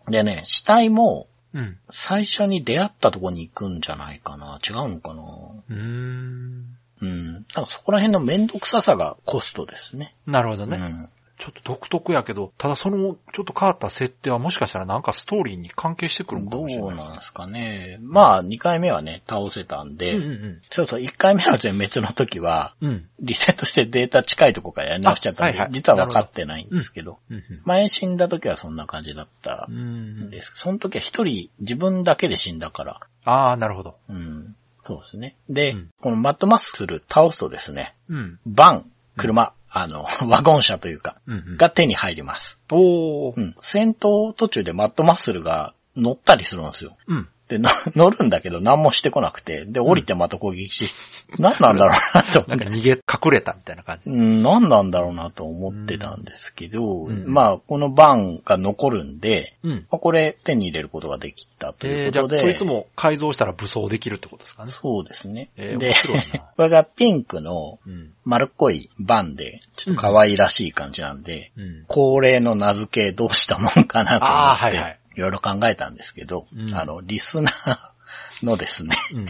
でね、死体もうん。最初に出会ったとこに行くんじゃないかな。違うのかな？うーん。うん。だからそこら辺のめんどくささがコストですね。なるほどね。うん。ちょっと独特やけど、ただその、ちょっと変わった設定はもしかしたらなんかストーリーに関係してくるのかどうもしれないですなんですかね。まあ、2回目はね、倒せたんで、うんうんそうそう、1回目の全滅の時は、うん。うん。リセットしてデータ近いとこからやり直しちゃったんで、あはいはい実は分かってないんですけど、うん前死んだ時はそんな感じだったうん。うんん。です。その時は一人自分だけで死んだから、ああ、なるほど。うん。そうですね。で、うんこのマットマッスル倒すとですね、うん。バン、車、あの、ワゴン車というか、うんうん。が手に入ります。おーう。ん。戦闘途中でマットマッスルが乗ったりするんですよ。うん。で、の 乗るんだけど何もしてこなくて、で、降りてまた攻撃し、何なんだろうなと思って。なんか逃げ、隠れたみたいな感じ。うん、何なんだろうなと思ってたんですけど、うんまあ、このバンが残るんで、うん。まあこれ手に入れることができたといえー、じゃあ、うことで、そいつも改造したら武装できるってことですかね。そうですね。えーで これがピンクのうん。丸っこいバンで、ちょっと可愛らしい感じなんで、うん。恒例の名付けどうしたもんかなと思って、はいはいいろいろ考えたんですけど、うんあの、リスナーのですね、うん。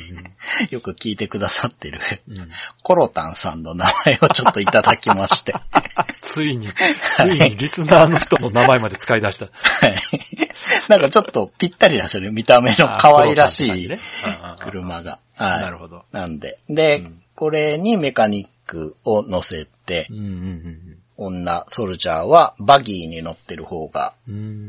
よく聞いてくださってる、うん。うん。コロタンさんの名前をちょっといただきまして、ついに、ついにリスナーの人の名前まで使い出した。はいなんかちょっとぴったりなんですよね、見た目の可愛らしい車が。はい。なるほど。なんで。で、うんこれにメカニックを乗せてう、んうん女、ソルジャーはバギーに乗ってる方が。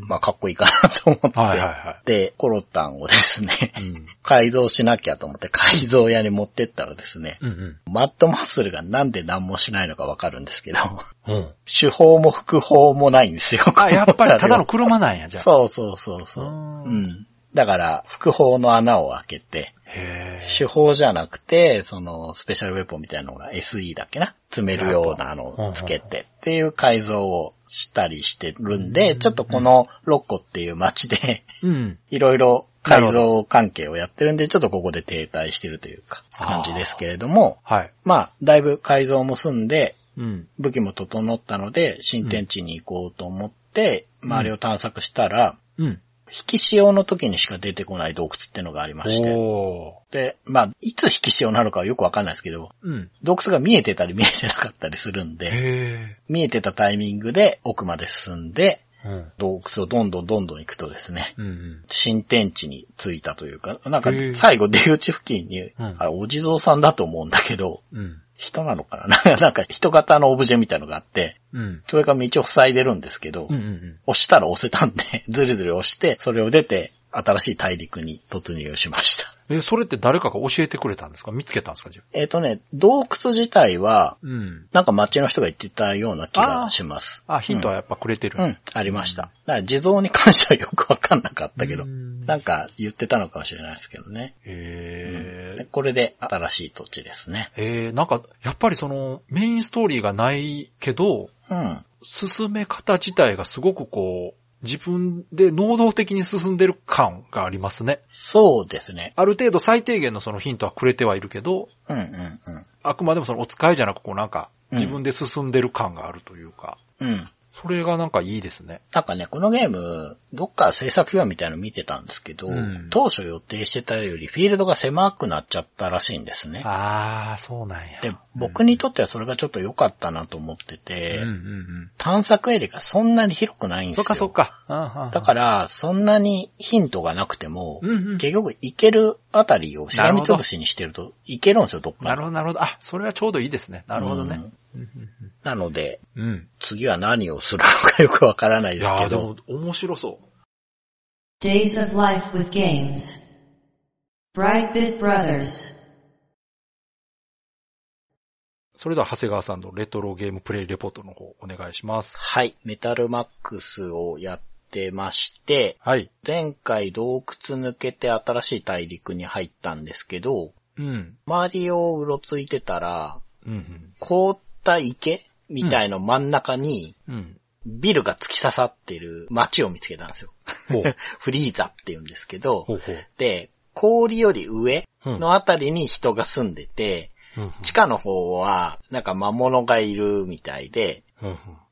まあかっこいいかなと思って、はいはいはで、コロタンをですね、い。うん。改造しなきゃと思って改造屋に持ってったらですね、うんうん。マットマッスルがなんで何もしないのかわかるんですけど、うん。手法も副法もないんですよ。あ、やっぱりただの車なんや、じゃあ。そうそうそうそう。ううんん。だから、副砲の穴を開けて。手法じゃなくて、その、スペシャルウェポンみたいなのが SE だっけな？詰めるようなのをつけてっていう改造をしたりしてるんで、ちょっとこのロッコっていう街で、うん。いろいろ改造関係をやってるんで、ちょっとここで停滞してるというか、感じですけれども、はい。まあ、だいぶ改造も済んで、うん。武器も整ったので、新天地に行こうと思って、周りを探索したら、うん。引き潮の時にしか出てこない洞窟っていうのがありまして。おで、まあ、いつ引き潮なのかはよくわかんないですけど、ー。うん。洞窟が見えてたり見えてなかったりするんで。見えてたタイミングで奥まで進んで、うん。洞窟をどんどんどんどん行くとですね、うんうん。新天地に着いたというか、なんか最後出口付近に、うんあれお地蔵さんだと思うんだけど、うん。人なのかな？なんか人型のオブジェみたいのがあって、うん。それが道を塞いでるんですけど、うんうん押したら押せたんで、ずるずる押して、それを出て、新しい大陸に突入しました。え、それって誰かが教えてくれたんですか？見つけたんですか？じゃあ。えっ、とね、洞窟自体は、うん。なんか街の人が言ってたような気がします。あ、ヒントはやっぱくれてる。うん、ありました。だから地蔵に関してはよくわかんなかったけどう、んなんか言ってたのかもしれないですけどね。へでこれで新しい土地ですね。え。えー、なんか、やっぱりその、メインストーリーがないけど、うん。進め方自体がすごくこう、自分で能動的に進んでる感がありますね。そうですね。ある程度最低限のそのヒントはくれてはいるけど、うんうんうん。あくまでもそのお使いじゃなくこうなんか、うん自分で進んでる感があるというか、うん。それがなんかいいですね。なんかね、このゲーム、どっか制作秘話みたいなの見てたんですけど、うん当初予定してたよりフィールドが狭くなっちゃったらしいんですね。あー、そうなんや。で、僕にとってはそれがちょっと良かったなと思ってて、うんうんうん。探索エリアがそんなに広くないんですよ。そっかそっか。だから、そんなにヒントがなくても、うんうん結局行けるあたりをしらみつぶしにしてると行けるんですよ、どっかなるほど、なるほど。あ、それはちょうどいいですね。なるほどね。うんなので、うん。うん。次は何をするのかよくわからないですいやーでけど、も面白そう。Days of Life with Games. Brightbit Brothers. それでは長谷川さんのレトロゲームプレイレポートの方お願いします。はい、メタルマックスをやってまして、はい。前回洞窟抜けて新しい大陸に入ったんですけど、うん。周りをうろついてたら、うん凍った池みたいの真ん中に。ビルが突き刺さってる街を見つけたんですよ。フリーザって言うんですけど、ほうほう。で、氷より上うんのあたりに人が住んでて、うん地下の方はなんか魔物がいるみたいで。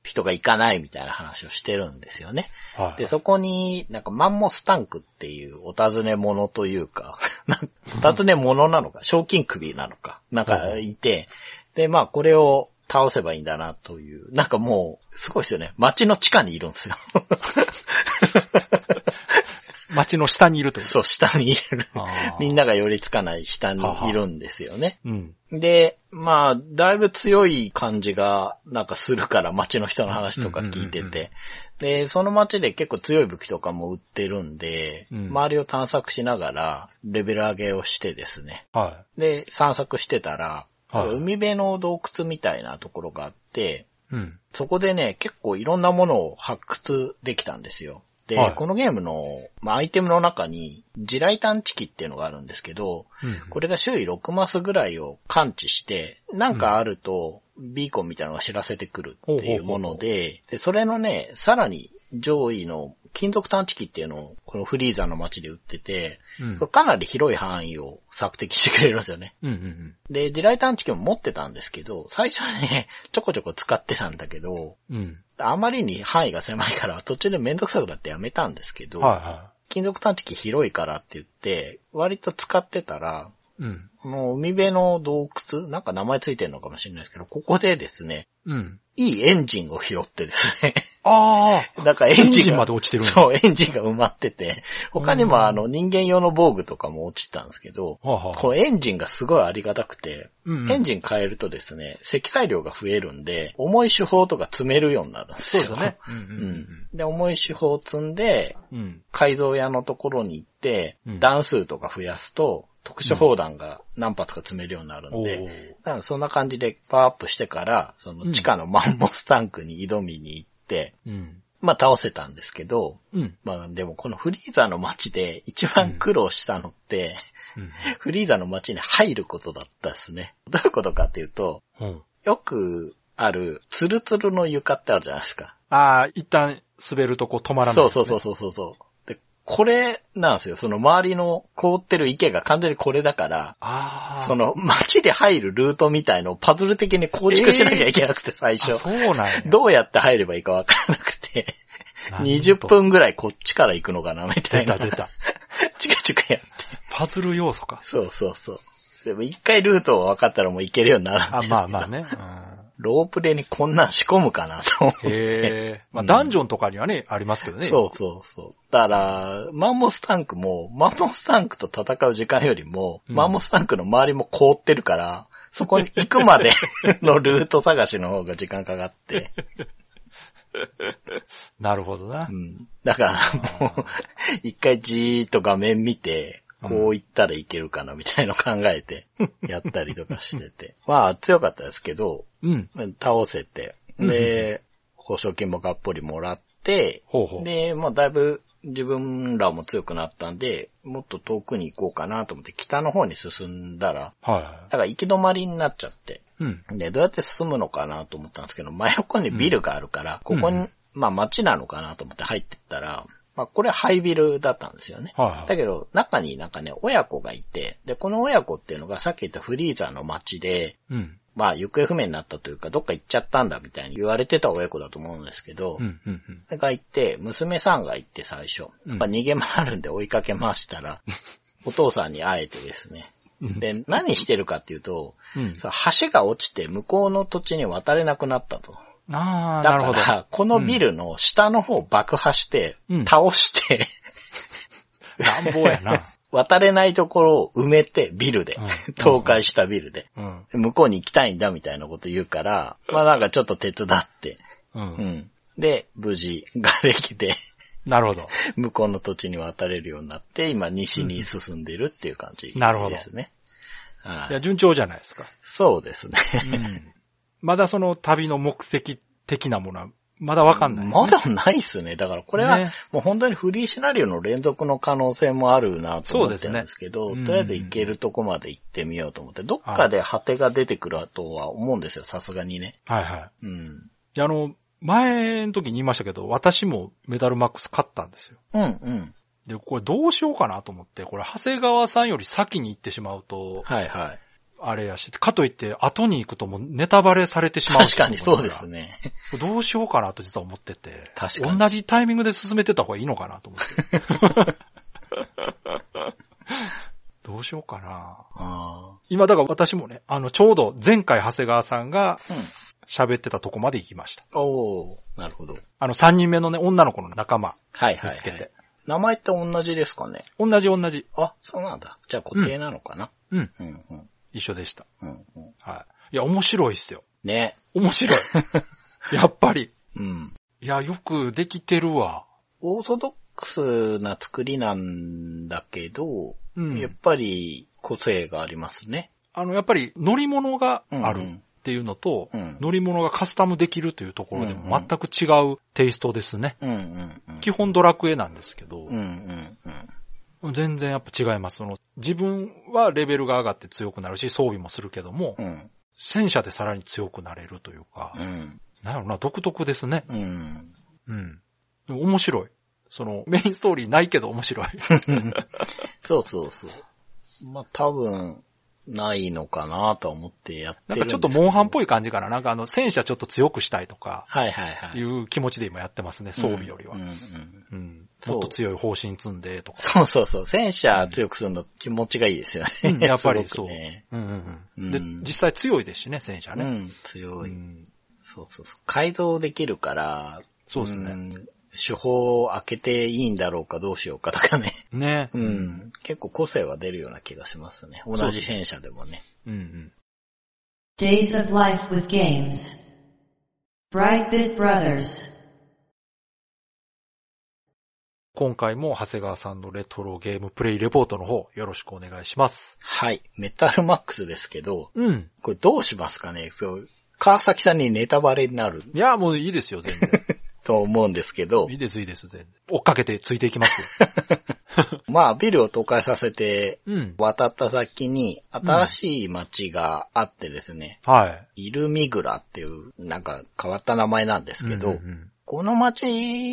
人が行かないみたいな話をしてるんですよね。はい。で、そこになんかマンモスタンクっていうお尋ね者というか、お尋ね者なのか、賞金首なのか、なんかいて、で、まあこれを倒せばいいんだなという、なんかもう、すごいですよね。街の地下にいるんですよ。街の下にいると。そう、下にいる。みんなが寄りつかない下にいるんですよね。うん。で、まあ、だいぶ強い感じがなんかするから街の人の話とか聞いてて。で、その街で結構強い武器とかも売ってるんで、うん周りを探索しながらレベル上げをしてですね。はで、散策してたら、はい海辺の洞窟みたいなところがあって、い。うん。そこでね、結構いろんなものを発掘できたんですよ。で、はいこのゲームの、まあ、アイテムの中に、地雷探知機っていうのがあるんですけど、うん。これが周囲6マスぐらいを感知して、なんかあると、ビーコンみたいなのが知らせてくるっていうもので、で、それのね、さらに上位の金属探知機っていうのを、このフリーザの街で売ってて、うんかなり広い範囲を索敵してくれるんですよね。うんうんで、地雷探知機も持ってたんですけど、最初はね、ちょこちょこ使ってたんだけど、うん。あまりに範囲が狭いから 途中でめんどくさくなってやめたんですけど、はいは金属探知機広いからって言って、割と使ってたら、うん。この海辺の洞窟？なんか名前ついてるのかもしれないですけど、ここでですね、うん。いいエンジンを拾ってですね。ああ。だからエンジンが。エンジンまで落ちてるそう、エンジンが埋まってて、他にもあの人間用の防具とかも落ちてたんですけど、このエンジンがすごいありがたくて、うんうんエンジン変えるとですね、積載量が増えるんで、重い手法とか積めるようになるんですよ。そうですよね。うんううんん。で、重い手法を積んで、うん。うん。改造屋のところに行って、うん弾数とか増やすと、特殊砲弾が何発か積めるようになるんおで、ーだからそんな感じでパワーアップしてから、その地下のマンモスタンクに挑みに行って、うん。まあ倒せたんですけど、うん。まあでもこのフリーザの街で一番苦労したのって、うん。フリーザの街に入ることだったですね。どういうことかっていうと、うん。よくあるツルツルの床ってあるじゃないですか。ああ、一旦滑るとこう止まらない、そうそうそうそうそうそう。で、これなんですよ。その周りの凍ってる池が完全にこれだから。その街で入るルートみたいのをパズル的に構築しなきゃいけなくて最初。あそうなんや。どうやって入ればいいかわからなくて、20分ぐらいこっちから行くのかなみたいな。出た出た。チカチカやって。パズル要素か。そうそうそう。でも一回ルート分かったらもう行けるようになるんであ、まあまあね。ロープレにこんなん仕込むかなと思っうん、て。へえ。まあ、うんダンジョンとかにはね、ありますけどね。そうそうそう。だから、マンモスタンクも、マンモスタンクと戦う時間よりも、うんマンモスタンクの周りも凍ってるから、そこに行くまでの ルート探しの方が時間かかって。なるほどなう。ん。だからもう、一回じーっと画面見て、こう行ったらいけるかなみたいの考えて、やったりとかしてて。まあ強かったですけど、うん。倒せて、で、保証金もがっぽりもらって、ほうほう。で、まあだいぶ自分らも強くなったんで、もっと遠くに行こうかなと思って北の方に進んだら、はいはだから行き止まりになっちゃって、い。うん。で、どうやって進むのかなと思ったんですけど、真横にビルがあるから、ここに、うんまあ街なのかなと思って入ってったら、まあこれハイビルだったんですよね。はいはい。だけど、中になんかね、親子がいて、で、この親子っていうのがさっき言ったフリーザーの街で、うん。まあ、行方不明になったというか、どっか行っちゃったんだみたいに言われてた親子だと思うんですけど、うん。うん。うん。が行って、娘さんが行って最初、やっぱ逃げ回るんで追いかけ回したら、お父さんに会えてですね。うんで、何してるかっていうと、うん。さ橋が落ちて向こうの土地に渡れなくなったと。ああ、だなるほど。から、このビルの下の方を爆破して、うん倒して、乱暴やな。渡れないところを埋めて、ビルで、うん 倒壊したビルで、うん。向こうに行きたいんだみたいなこと言うから、まあなんかちょっと手伝って、う。うんん。で、無事、瓦礫で、なるほど。向こうの土地に渡れるようになって、今西に進んでるっていう感じですね。なるほどはいいや、順調じゃないですか。そうですね。うん。まだその旅の目的的なものは、まだわかんない、まだないっすね。だからこれはね、もう本当にフリーシナリオの連続の可能性もあるなと思ってるんですけど、ねとりあえず行けるとこまで行ってみようと思って、どっかで果てが出てくるとは思うんですよ、さすがにね。はいはい。うん。いや、あの、前の時に言いましたけど、私もメダルマックス買ったんですよ。うん、うん。で、これどうしようかなと思って、これ長谷川さんより先に行ってしまうと、はいはい。あれやし、かといって後に行くともうネタバレされてしまう確かにそうですね。ね。どうしようかなと実は思ってて。確かに同じタイミングで進めてた方がいいのかなと思って。どうしようかな。あ今だから私もね、あの、ちょうど前回長谷川さんが。喋ってたとこまで行きました。おー、なるほど。あの、3人目のね、女の子の仲間はいはい、はい。見つけて。名前って同じですかね？同じ同じ。あ、そうなんだ。じゃあ固定なのかな、うん。うん、うん、一緒でした。うん、うん。はい。いや、面白いっすよ。ね。面白い。やっぱり。うん。いや、よくできてるわ。オーソドックスな作りなんだけど、うんやっぱり個性がありますね。あの、やっぱり乗り物があるうんうんっていうのと、うん乗り物がカスタムできるというところでうんも全く違うテイストですね。うんうんうん。基本ドラクエなんですけどうん、うんうん。全然やっぱ違います。その自分はレベルが上がって強くなるし、装備もするけども、うん。戦車でさらに強くなれるというか、うん。なんやろな、独特ですね。うん。うん。でも面白い。その、メインストーリーないけど面白い。そうそうそう。まあ多分、ないのかなと思ってやってなんかちょっとモンハンっぽい。い感じかな。なんかあの、戦車ちょっと強くしたいとか、はいはいはい。いう気持ちで今やってますね、装備よりはうん。うんうん。そうもっと強い方針積んでとか。そうそうそう。戦車強くするの気持ちがいいですよね。うんやっぱりすそう。ね。うんうんううんん。で、実際強いですしね、戦車ね。うん、強い。うんそうそうそう。改造できるから、そうですね。ん手法を開けていいんだろうかどうしようかとかね。ね。うん。結構個性は出るような気がしますね。同じ戦車でもね。うんうん。Days of Life with Games. Brightbit Brothers. 今回も長谷川さんのレトロゲームプレイレポートの方、よろしくお願いします。はい。メタルマックスですけど、うん。これどうしますかね？そう、川崎さんにネタバレになるいや、もういいですよ、全然。と思うんですけどいい、です、いいです、全然。追っかけてついていきますよ。まあビルを倒壊させてうん。渡った先に新しい街があってですね、はい。イルミグラっていうなんか変わった名前なんですけど、うんうんこの街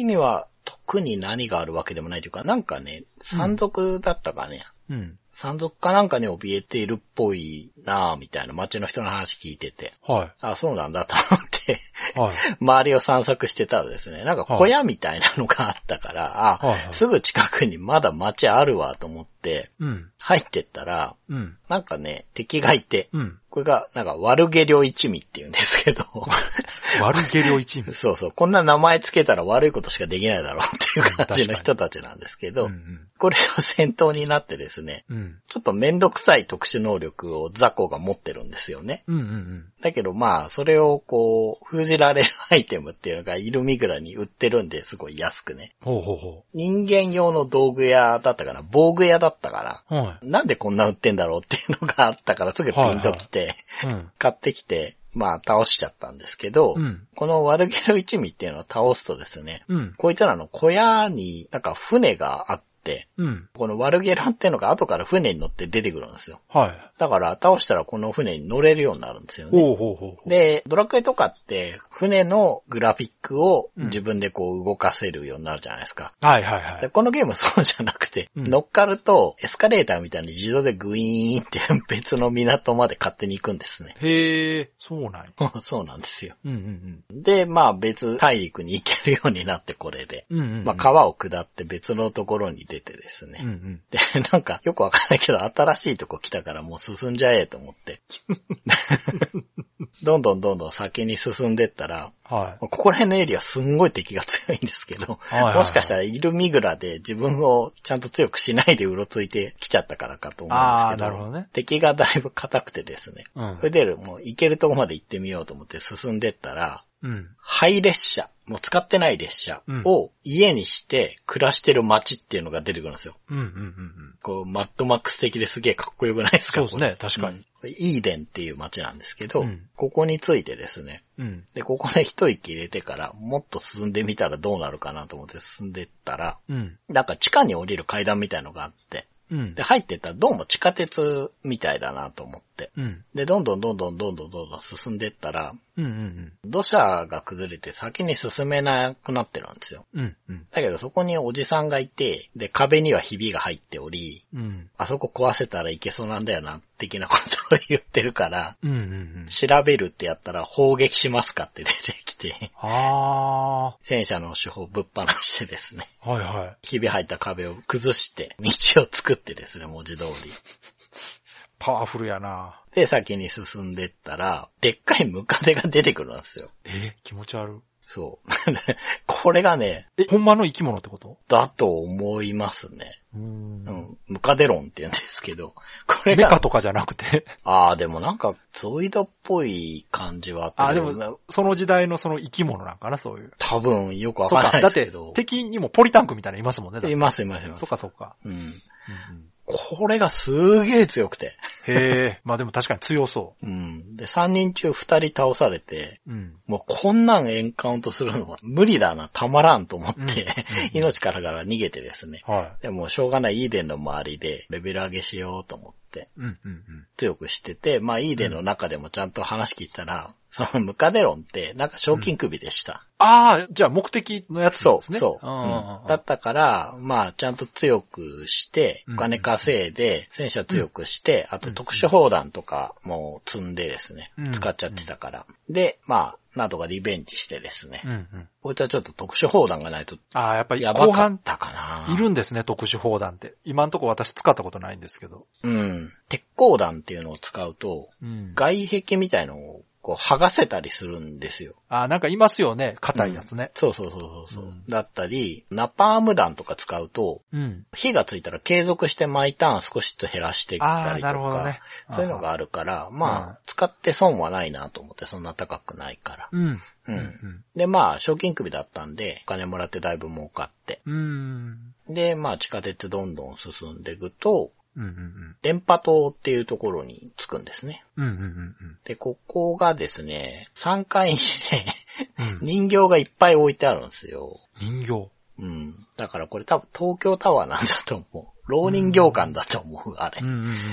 には特に何があるわけでもないというか、なんかね、山賊だったかね、うん。うん。山賊かなんかに怯えているっぽいなぁ、みたいな街の人の話聞いてて、はあ、そうなんだと思って、い。はい。周りを散策してたらですね、なんか小屋みたいなのがあったから、はいはいあ、すぐ近くにまだ街あるわと思って、うん。入ってったら、うん。なんかね、敵がいて、うん。これが、なんか、悪下領一味って言うんですけど、悪下領一味。そうそう、こんな名前つけたら悪いことしかできないだろうっていう感じの人たちなんですけど、うんこれが戦闘になってですね、うん。うん。ちょっとめんどくさい特殊能力力をザコが持ってるんですよね。うんうんうん。だけどまあ、それをこう、封じられるアイテムっていうのがイルミグラに売ってるんですごい安くね。ほうほうほ人間用の道具屋だったから、防具屋だったから、う。はい。なんでこんな売ってんだろうっていうのがあったからすぐピンときて、うん。買ってきて、まあ倒しちゃったんですけど、うん。このワルゲル一味っていうのを倒すとですね、うん。こいつらの小屋になんか船があって、うん。このワルゲラっていうのが後から船に乗って出てくるんですよ。はい。だから倒したらこの船に乗れるようになるんですよね。ほうほうほう。で、ドラクエとかって船のグラフィックをうん自分でこう動かせるようになるじゃないですか。はいはいはい。でこのゲームそうじゃなくて、うん乗っかるとエスカレーターみたいに自動でグイーンって別の港まで勝手に行くんですね。へえ、そうなんや。そうなんですよ。うんうんで、まあ別大陸に行けるようになってこれで。うん。うんうんうん。まあ川を下って別のところに出てですね。うんうん。で、なんかよくわかんないけど新しいとこ来たからもう進んじゃえと思って。どんどんどんどん先に進んでったら、はい。ここら辺のエリアすんごい敵が強いんですけど、はいはいもしかしたらイルミグラで自分をちゃんと強くしないでうろついてきちゃったからかと思うんですけど、どね。敵がだいぶ硬くてですね、うんそれでもう行けるとこまで行ってみようと思って進んでったら、うん。廃列車、もう使ってない列車を家にして暮らしてる街っていうのが出てくるんですよ。うんうんうんうん。こう、マッドマックス的ですげえかっこよくないですか？そうですね、確かに。うんイーデンっていう街なんですけど、うんここについてですね、うん。で、ここで一息入れてから、もっと進んでみたらどうなるかなと思って進んでったら、うん。なんか地下に降りる階段みたいのがあって、うんで、。入ってったらどうも地下鉄みたいだなと思って、うん。で、どんどんどんどんどんどんどんどん進んでったら、うんうん土砂が崩れて先に進めなくなってるんですよ。うん。うん。だけどそこにおじさんがいて、で、壁にはひびが入っており、うん。あそこ壊せたらいけそうなんだよな、的なことを言ってるから、うんうんうん。調べるってやったら砲撃しますかって出てきて、あ戦車の手法ぶっ放してですね、あ。はいはい。ひび入った壁を崩して、道を作ってですね、文字通り。パワフルやなで、先に進んでったら、でっかいムカデが出てくるんですよ。え気持ち悪い。そう。これがね、え、ほんまの生き物ってこと？だと思いますね。うーんう。ん。ムカデロンって言うんですけど、これメカが、とかじゃなくて？ああ、でもなんか、ゾイドっぽい感じはあって、あ、でも、その時代のその生き物なんかな、そういう。多分よくわか。からないだってですけど。、敵にもポリタンクみたいなのいますもんね。だっていますいますいます。そっかそっか。うん。うんこれがすげえ強くて。うん、へえ。まあでも確かに強そうん。で、3人中2人倒されて、う。うん。もうこんなんエンカウントするのは無理だな、たまらんと思って、うんうん 命からがら逃げてですね。はでもしょうがないイーデンの周りでレベル上げしようと思ってい。うんうんうん。強くしてて、まあイーデンの中でもちゃんと話聞いたら、そのムカデロンってなんか賞金首でした。ああ、じゃあ目的のやつですね。そう、んん。うん。だったから、まあちゃんと強くして、うん。お金稼いで、戦車強くして、あと特殊砲弾とかも積んでですね、うん。使っちゃってたから。で、まあ、なんとかリベンジしてですね、うんうん。こいつはちょっと特殊砲弾がないとああ、やっぱりやば後半かったかな。いるんですね、特殊砲弾って。今んとこ私使ったことないんですけど。うん。鉄鋼弾っていうのを使うと、うん。外壁みたいのをこう剥がせたりするんですよ。ああ、なんかいますよね、硬いやつね。そうそうそうそうそう、うんだったり、ナパーム弾とか使うと、うん。火がついたら継続して毎ターン少しずつ減らしていったりとか、なるほどね。そういうのがあるから、まうんあ、使って損はないなと思って、そんな高くないから。うん。う。うんん。で、まあ、賞金首だったんで、お金もらってだいぶ儲かって。うん。で、まあ、地下鉄どんどん進んでいくと、うん。うん。電波塔っていうところに着くんですね。うん。うん。うん。で、ここがですね、3階にね、うん。人形がいっぱい置いてあるんですよ。人形。うん。だからこれ多分東京タワーなんだと思う。老人形館だと思う、あれうん。。う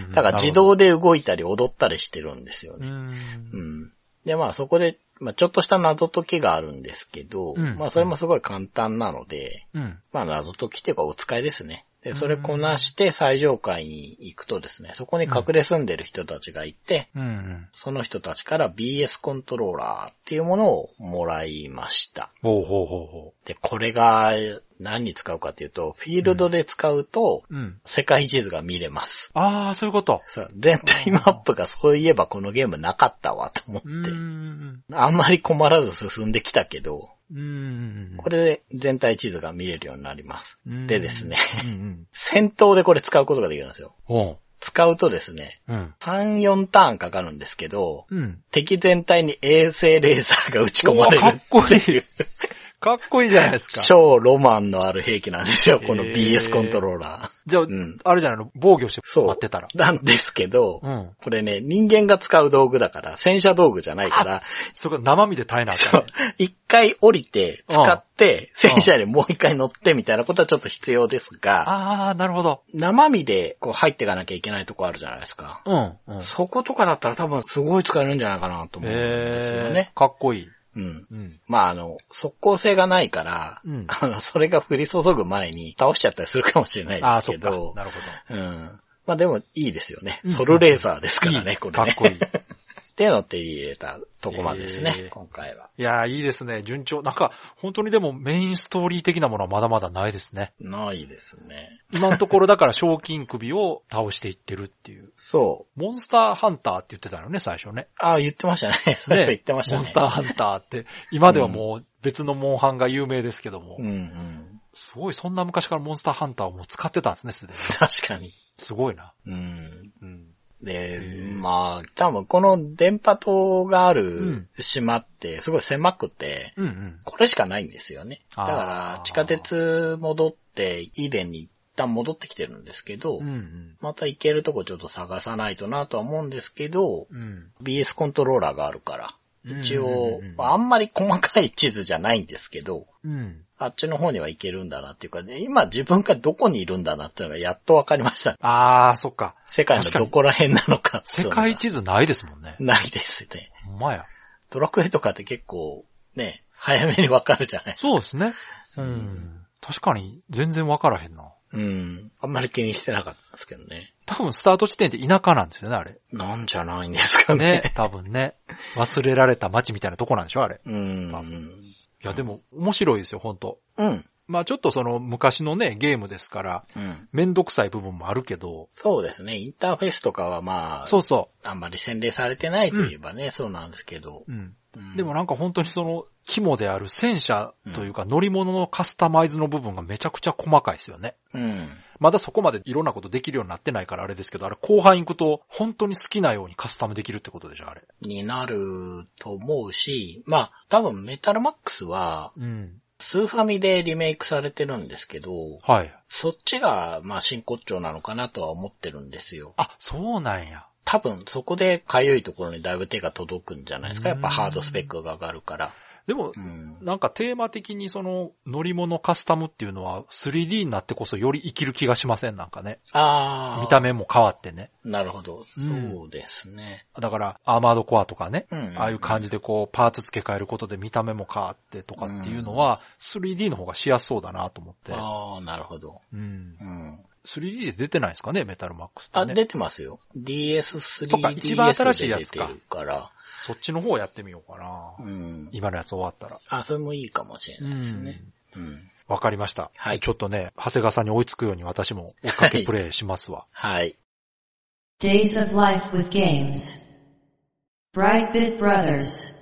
ん。だから自動で動いたり踊ったりしてるんですよう。ね。うんん。で、まあそこで、まあちょっとした謎解きがあるんですけど、うんまあそれもすごい簡単なので、うん。まあ謎解きっていうかお使いですね。で、それこなして最上階に行くとですね、そこに隠れ住んでる人たちがいて、うん。うん。その人たちから BS コントローラーっていうものをもらいました。ほうほうほうほで、これが何に使うかっていうと、フィールドで使うと、う。うん。世界地図が見れます。ああ、そういうこと。さ全体マップがそういえばこのゲームなかったわと思って、うん。あんまり困らず進んできたけど、うん。これで全体地図が見れるようになります。うんでですね、うんうん。戦闘でこれ使うことができるんですよ。使うとですね、うん。3、4ターンかかるんですけど、うん。敵全体に衛星レーザーが打ち込まれる。かっこいい。かっこいいじゃないですか。超ロマンのある兵器なんですよ、この BS コントローラじゃあ、んあれじゃないの防御してそう待ってたら。ー。なんですけど、うん。これね、人間が使う道具だから、戦車道具じゃないから、そこ生身で耐えなあかんね。一回降りて、使って、うん戦車にもう一回乗ってみたいなことはちょっと必要ですが、ああ、なるほど。生身でこう入っていかなきゃいけないとこあるじゃないですか。うん。うん。そことかだったら多分すごい使えるんじゃないかなと思うんですよえね。ー、かっこいい。うん。うん。まああの、速攻性がないから、うんあの、それが降り注ぐ前に倒しちゃったりするかもしれないですそっか。けど、なるほうん。まあでもいいですよね。うんソルレーザーですかど。らね、いいこれね。かっこいい。っていうのを手に入れたとこまでですね、えー今回は。いやー、いいですね。順調。なんか、本当にでもメインストーリー的なものはまだまだないですね。ないですね。今のところだから賞金首を倒していってるっていう。そう。モンスターハンターって言ってたよね、最初ね。ああ、言ってましたね。そう 言ってましたね。モンスターハンターって、今ではもう別のモンハンが有名ですけども、うんうん。すごいそんな昔からモンスターハンターをもう使ってたんですね、すでに。確かに。すごいな。うん。うん。でー、まあ、多分この電波塔があうるん島ってすごい狭くて、うんうん。これしかないんですよね。だから、地下鉄戻って、イーデンに一旦戻ってきてるんですけど、うんうん。また行けるとこちょっと探さないとなとは思うんですけど、うん。BS コントローラーがあるから、一応ああんまり細かい地図じゃないんですけど、うん。あっちの方には行けるんだなっていうか、ね、今自分がどこにいるんだなっていうのがやっとわかりました。あー、そっか。世界のどこら辺なのか世界地図ないですもんね。ないですね。ほんまや。ドラクエとかって結構、ね、早めにわかるじゃないそうですね。うん。確かに全然わからへんな。うん。あんまり気にしてなかったんですけどね。多分スタート地点って田舎なんですよね、あれ。なんじゃないんですかね。ね、多分ね。忘れられた街みたいなとこなんでしょ、あれ。うん。いや、でも、面白いですよ、本当うん。まあちょっとその昔のね、ゲームですから、うん。めんどくさい部分もあるけど、そうですね。インターフェースとかはまあ、そうそあんまり洗練されてないといえばね、そうなんですけど。う。うん。うんでもなんか本当にその、肝である戦車というか乗り物のカスタマイズの部分がめちゃくちゃ細かいですよね。うん。まだそこまでいろんなことできるようになってないからあれですけど、あれ後半行くと本当に好きなようにカスタムできるってことでしょ、あれ。になると思うし、まあ、多分メタルマックスは、うん。スーファミでリメイクされてるんですけど、はい。そっちが、まあ、真骨頂なのかなとは思ってるんですよ。あ、そうなんや。多分、そこでかゆいところにだいぶ手が届くんじゃないですか。やっぱうんハードスペックが上がるから。でもう、ん。なんかテーマ的にその乗り物カスタムっていうのは 3D になってこそより生きる気がしませんなんかね。ああ。見た目も変わってね。なるほど。うんそうですね。だからアーマードコアとかね。うんああいう感じでこうパーツ付け替えることで見た目も変わってとかっていうのは 3D の方がしやすそうだなと思って。ああ、なるほど。うん。うん。3D で出てないですかね、メタルマックスってあ、ね。出てますよ。DS3 そっか一番新しいやつかから。そっちの方やってみようかな。うん。今のやつ終わったら。あ、それもいいかもしれないですね。うん。わかりました。はいちょっとね、長谷川さんに追いつくように私も追っかけプレイしますわ。はい。Days of Life with Games. Brightbit Brothers.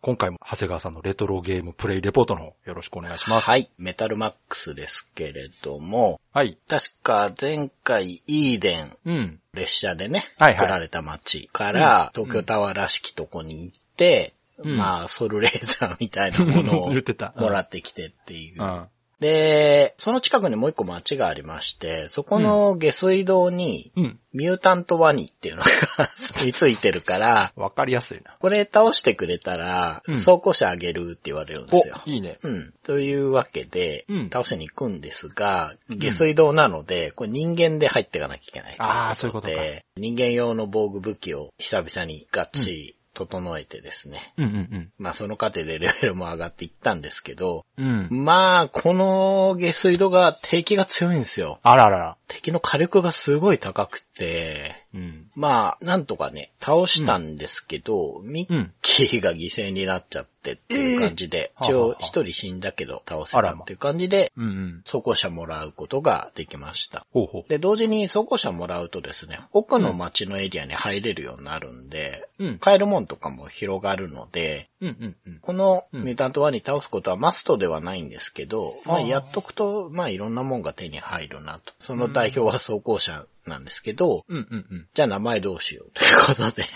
今回も長谷川さんのレトロゲームプレイレポートの方よろしくお願いします。はい。メタルマックスですけれども、はい。確か前回イーデンうん。列車でね、はいはい作られた街からうん東京タワーらしきとこに行って、うんまあ、ソルレーザーみたいなものを 言ってた。もらってきてっていうう。ん。で、その近くにもう一個街がありまして、そこの下水道にうん。ミュータントワニっていうのが住み着いてるから、わかりやすいな。これ倒してくれたら、うん走行車あげるって言われるんですよ。お、いいね。うん。というわけで、うん倒しに行くんですが、下水道なので、これ人間で入っていかなきゃいけないあーそういうことかで、人間用の防具武器を久々にガッチリ整えてですね。うんうんまあその過程でレベルも上がっていったんですけど、うん。うん。まあ、この下水道が敵が強いんですよ。あららら。敵の火力がすごい高くて、うん。まあ、なんとかね、倒したんですけど、ミッうん。キーが犠牲になっちゃってっていう感じで、えー一応一人死んだけど倒せたっていう感じで、うんうん。走行車もらうことができました。ほうほう。で、同時に走行車もらうとですね、奥の街のエリアに入れるようになるんで、うん。買えるもんとかも広がるので、うんうんうん。このうんミュータント1に倒すことはマストではないんですけど、まあやっとくと、まあいろんなもんが手に入るなと。その代表は走行車なんですけど、うんうんうん。じゃあ名前どうしようということで、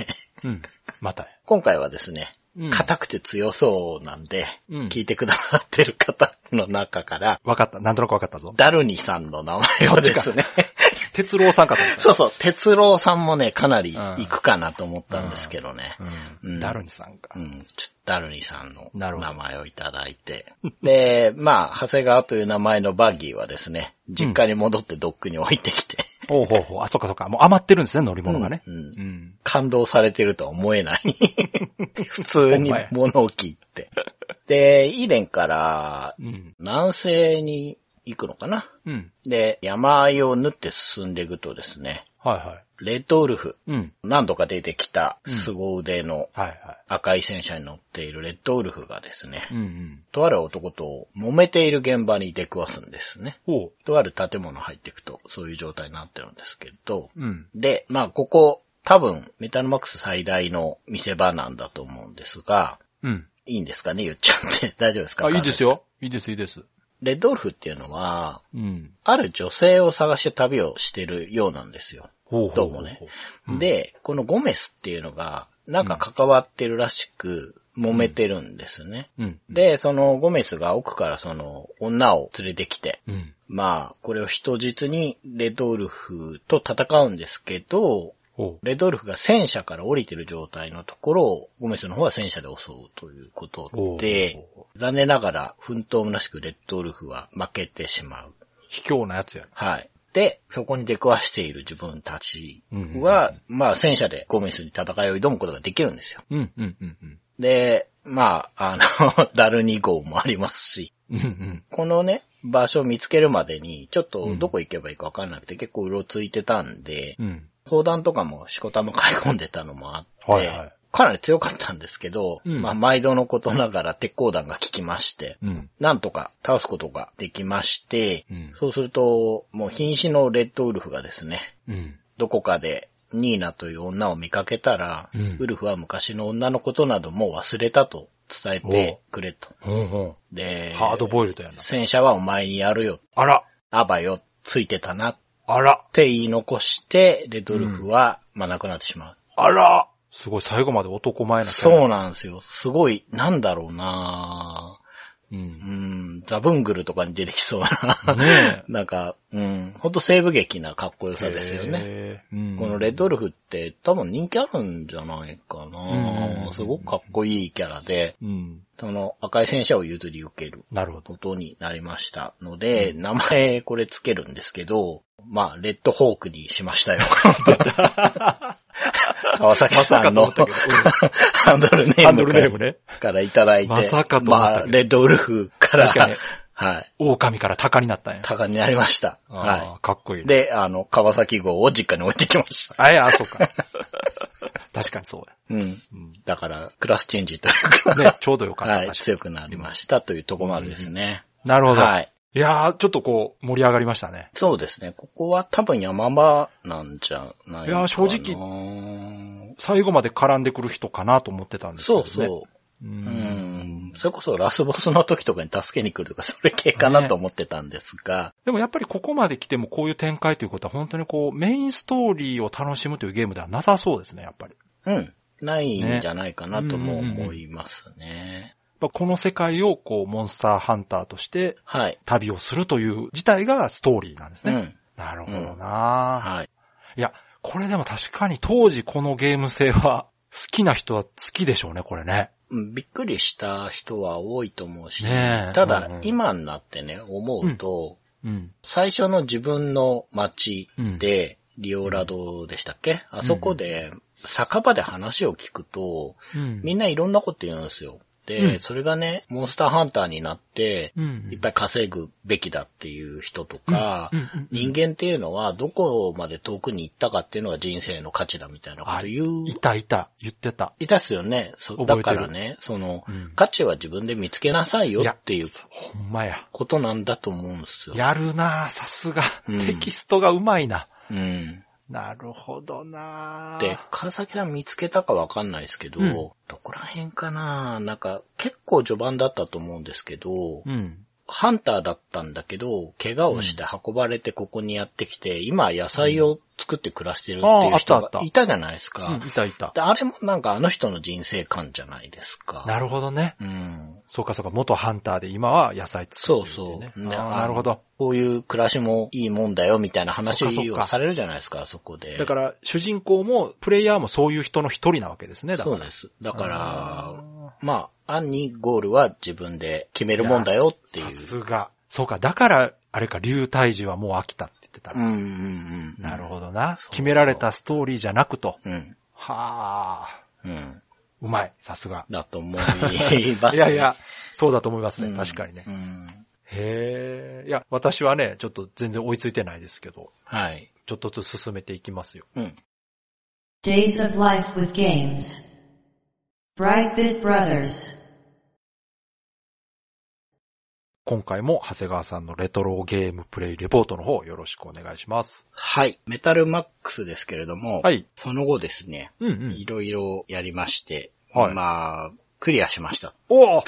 うん。またや。今回はですね、うん硬くて強そうなんで、うん聞いてくださってる方の中から、わかった。なんとなくわかったぞ。ダルニさんの名前をですね、哲郎さんかと思った。そうそう、哲郎さんもね、かなり行くかなと思ったんですけどね。う。うんんダルニさんかう。ん、ちょっとダルニさんの名前をいただいて。で、まあ、長谷川という名前のバギーはですね、実家に戻ってドックに置いてきて、ほうほうほう。あ、そっかそっか。もう余ってるんですね、乗り物がね。うん。感動されてるとは思えない。普通に物置って。で、以前からうん。南西に行くのかな？うん。で、山あいを縫って進んでいくとですね、はいはい。レッドウルフ、うん。何度か出てきた凄腕の。赤い戦車に乗っているレッドウルフがですね、うんうん。とある男と揉めている現場に出くわすんですね。ほとある建物入っていくと、そういう状態になってるんですけど、う。うん。で、まあ、ここ、多分、メタルマックス最大の見せ場なんだと思うんですが、うん。いいんですかね？言っちゃって。大丈夫ですか？あ、いいです。よ。いいです、いいです。レッドウルフっていうのは、うん。ある女性を探して旅をしてるようなんですよ。ほうほうほどうもね。うんで、このゴメスっていうのが、なんか関わってるらしく、揉めてるんですね。うん。で、そのゴメスが奥からその女を連れてきて、うん。まあ、これを人質にレッドウルフと戦うんですけど、ほレッドウルフが戦車から降りてる状態のところを、ゴメスの方は戦車で襲うということう。で、残念ながら奮闘むなしくレッドウルフは負けてしまう。卑怯なやつや。はい。で、そこに出くわしている自分たちうんは、まあ戦車でゴメスに戦いを挑むことができるんですよ。うん、うん、うん、うん。で、まあ、あの、ダル2号もありますし、うん、うん。このね、場所を見つけるまでに、ちょっとどこ行けばいいかわかんなくて結構うろついてたんで、うん。砲弾とかもしこたま買い込んでたのもあって、はいはいかなり強かったんですけど、うんまあ毎度のことながら鉄鋼弾が効きまして、うん。なんとか倒すことができまして、うんそうすると、もう瀕死のレッドウルフがですね、うん。どこかでニーナという女を見かけたら、うんウルフは昔の女のことなどもう忘れたと伝えてくれと。ほうほでう。、ハードボイルドやな。戦車はお前にやるよ。あら。アバよ、ついてたなっあら。て言い残して、レッドウルフは、まあ亡くなってしまう。あら。すごい、最後まで男前なそうなんですよ。すごい、なんだろうなう。うんん、ザブングルとかに出てきそうな。ね なんか、うん、ほんと西部劇なかっこよさですよね。このレッドウルフって多分人気あるんじゃないかうんなすごくかっこいいキャラで、うん。その赤い戦車を譲り受ける。ことになりましたので、名前これつけるんですけど、まあ、レッドホークにしましたよ。川崎さんのまさかと思ったけど ハンドルネームね。からいただいて、まさかとまあ、レッドウルフから、はい、狼から鷹になったんや。高になりました。あはあ、かっこいい。で、あの、川崎号を実家に置いてきました。あ、いや、そうか。確かにそううん。や。だから、クラスチェンジというか、うん。ね、ちょうどよかった。はい、強くなりましたというところまでですね。になるほど。はい。いやー、ちょっとこう、盛り上がりましたね。そうですね。ここは多分山場なんじゃないかな。いや正直最後まで絡んでくる人かなと思ってたんですけどね。そうそう。う。うんん。それこそラスボスの時とかに助けに来るとか、それ系かなと思ってたんですが、でもやっぱりここまで来てもこういう展開ということは本当にこう、メインストーリーを楽しむというゲームではなさそうですね、やっぱり。うん。ないんじゃないかなとも思いますね。やっぱこの世界をこう、モンスターハンターとしてはい。旅をするという自体がストーリーなんですね。うん。なるほどな、はい。いや、これでも確かに当時このゲーム性は 好きな人は好きでしょうね、これね。うんびっくりした人は多いと思うし、ねえただ、うんうん今になってね、思うと、うん。最初の自分の街で、リオラドでしたっけ？あそこで、酒場で話を聞くと、うん。みんないろんなこと言うんですよ。で、うんそれがね、モンスターハンターになって、うん。いっぱい稼ぐべきだっていう人とか、人間っていうのはどこまで遠くに行ったかっていうのが人生の価値だみたいなこと言ういたいた、言ってた。いたっすよね。だからね、その、うん価値は自分で見つけなさいよっていうほんまや。ことなんだと思うんですよ。やるなさすが。うんテキストがうまいな。うん。なるほどな。で、川崎さん見つけたかわかんないですけど、うん。どこら辺かな？なんか、結構序盤だったと思うんですけど、うん。ハンターだったんだけど、怪我をして運ばれてここにやってきて、今野菜を作って暮らしてるっていう人がいたじゃないですか。うん、いたいたで。あれもなんかあの人の人生観じゃないですか。なるほどね。うん。そうかそうか、元ハンターで今は野菜作そうってるね。そう。ねあーなるほど。こういう暮らしもいいもんだよみたいな話をされるじゃないですか、そこで。だから、主人公も、プレイヤーもそういう人の一人なわけですね、だから。そうです。だからあ、まあ、暗にゴールは自分で決めるもんだよっていさう。すが。そうか、だから、あれか、竜退治はもう飽きたって言ってた。うんうんうん。なるほどな。決められたストーリーじゃなくと。うん。はあ、うん。うまい、さすが。だと思います、いやいや、そうだと思いますね、うん確かにねう。ん。へえ。いや、私はね、ちょっと全然追いついてないですけど、はい。ちょっとずつ進めていきますよ。うん。Days of Life with Games. Brightbit Brothers. 今回も長谷川さんのレトロゲームプレイレポートの方よろしくお願いします。はい。メタルマックスですけれども、はい。その後ですね、うんうんい。ろいろやりまして、はいまあ、クリアしました。おお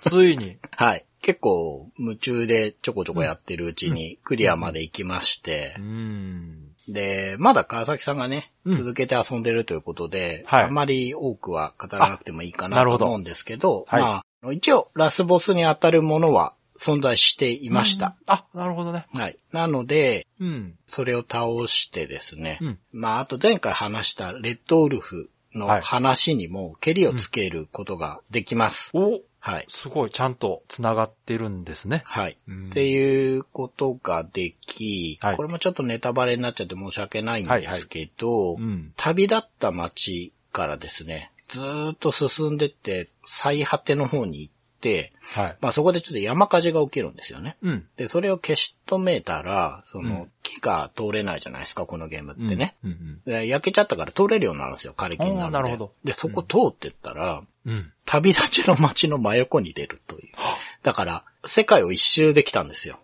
ついに。はい。結構夢中でちょこちょこやってるうちにクリアまで行きましてう、ん。で、まだ川崎さんがね、うん続けて遊んでるということで、はいあんまり多くは語らなくてもいいかなと思うんですけど、はいまあ、一応ラスボスに当たるものは存在していました。あ、なるほどね。はい。なので、うん。それを倒してですね、うんまあ、あと前回話したレッドウルフのはい話にも、蹴りをつけることができます。おはい。すごい、ちゃんと繋がってるんですね。はい。うんっていうことができ、はいこれもちょっとネタバレになっちゃって申し訳ないんですけど、うん。旅立った街からですね、ずーっと進んでって、最果ての方に行って、はい。まあそこでちょっと山火事が起きるんですよね。うん。で、それを消し止めたら、その、うん木が通れないじゃないですか、このゲームってね。うん。うん。で焼けちゃったから通れるようになるんですよ、枯れ木になるなるほどで、そこ通ってったら、うん。旅立ちの街の真横に出るという。だから、世界を一周できたんですよ。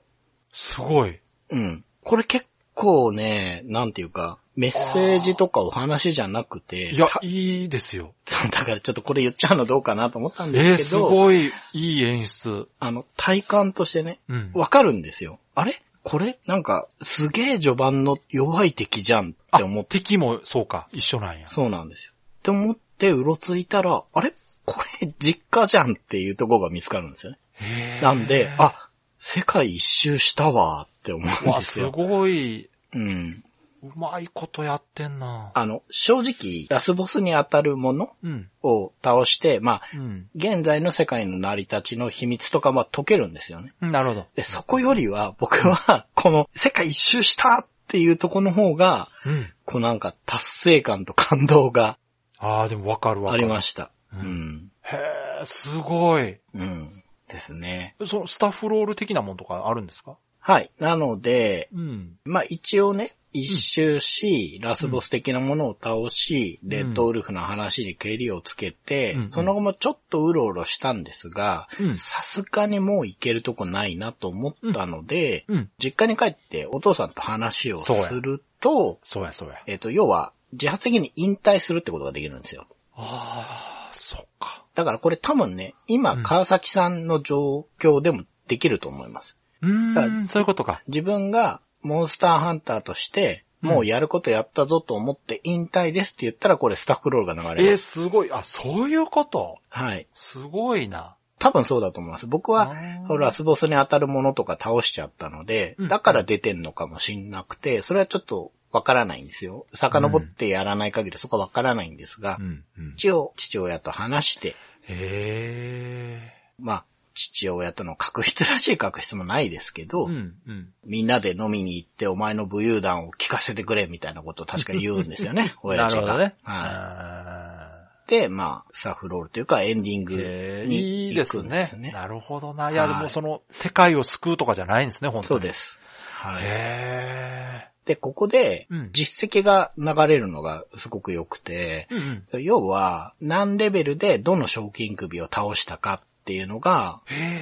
すごい。うん。これ結構ね、なんていうか、メッセージとかお話じゃなくて、いやた、いいですよ。だからちょっとこれ言っちゃうのどうかなと思ったんえー、すですけど、ごい、いい演出。あの、体感としてね、うん。わかるんですよ。あれ？これ？なんか、すげえ序盤の弱い敵じゃんって思って、敵もそうか、一緒なんや。そうなんですよ。って思ってうろついたら、あれ？これ実家じゃんっていうところが見つかるんですよね。なんで、、あ、世界一周したわって思うんわ、ですよ。ごい、うん。うまいことやってんな。あの、正直、ラスボスに当たるものうん。を倒して、まあ、うん。現在の世界の成り立ちの秘密とかは解けるんですよね。なるほど。で、そこよりは、僕は、この世界一周したっていうところの方が、うん。こうなんか達成感と感動がああ、でもわかるわあかる。りました。ううんん。へえ、すごい。うん。ですね。そのスタッフロール的なもんとかあるんですか？はい。なので、うん。まあ一応ね、一周し、ラスボス的なものを倒し、んレッドウルフの話に蹴りをつけて、うんその後もちょっとうろうろしたんですが、うんさすがにもう行けるとこないなと思ったので、うん。実家に帰ってお父さんと話をすそうやると、そうや、そうや。えっ、と、要は、自発的に引退するってことができるんですよ。ああ、そっか。だからこれ多分ね、今、うん川崎さんの状況でもできると思います。うーん、そういうことか。自分がモンスターハンターとして、もうやることやったぞと思って引退ですって言ったらこれスタッフロールが流れえー、ます。すごい。あ、そういうこと？はい。すごいな。多分そうだと思います。僕は、ラスボスに当たるものとか倒しちゃったのでうん、だから出てんのかもしんなくて、それはちょっとわからないんですよ。遡ってやらない限りそこはわからないんですがう、ん、うん。一応父親と話して、へまあ、父親との確執らしい確執もないですけど、ー。うん、うん。みんなで飲みに行ってお前の武勇弾を聞かせてくれみたいなことを確か言うんですよね、親父が。なるほどね。はあい。で、まあ、スタッフロールというかエンディングにいいですね。ね。なるほどな。いや、ではいもその、世界を救うとかじゃないんですね、本当に。そうです。はい。へで、ここでうん、実績が流れるのがすごく良くて、ー。うん、うん。要は、何レベルでどの賞金首を倒したかっっていうのが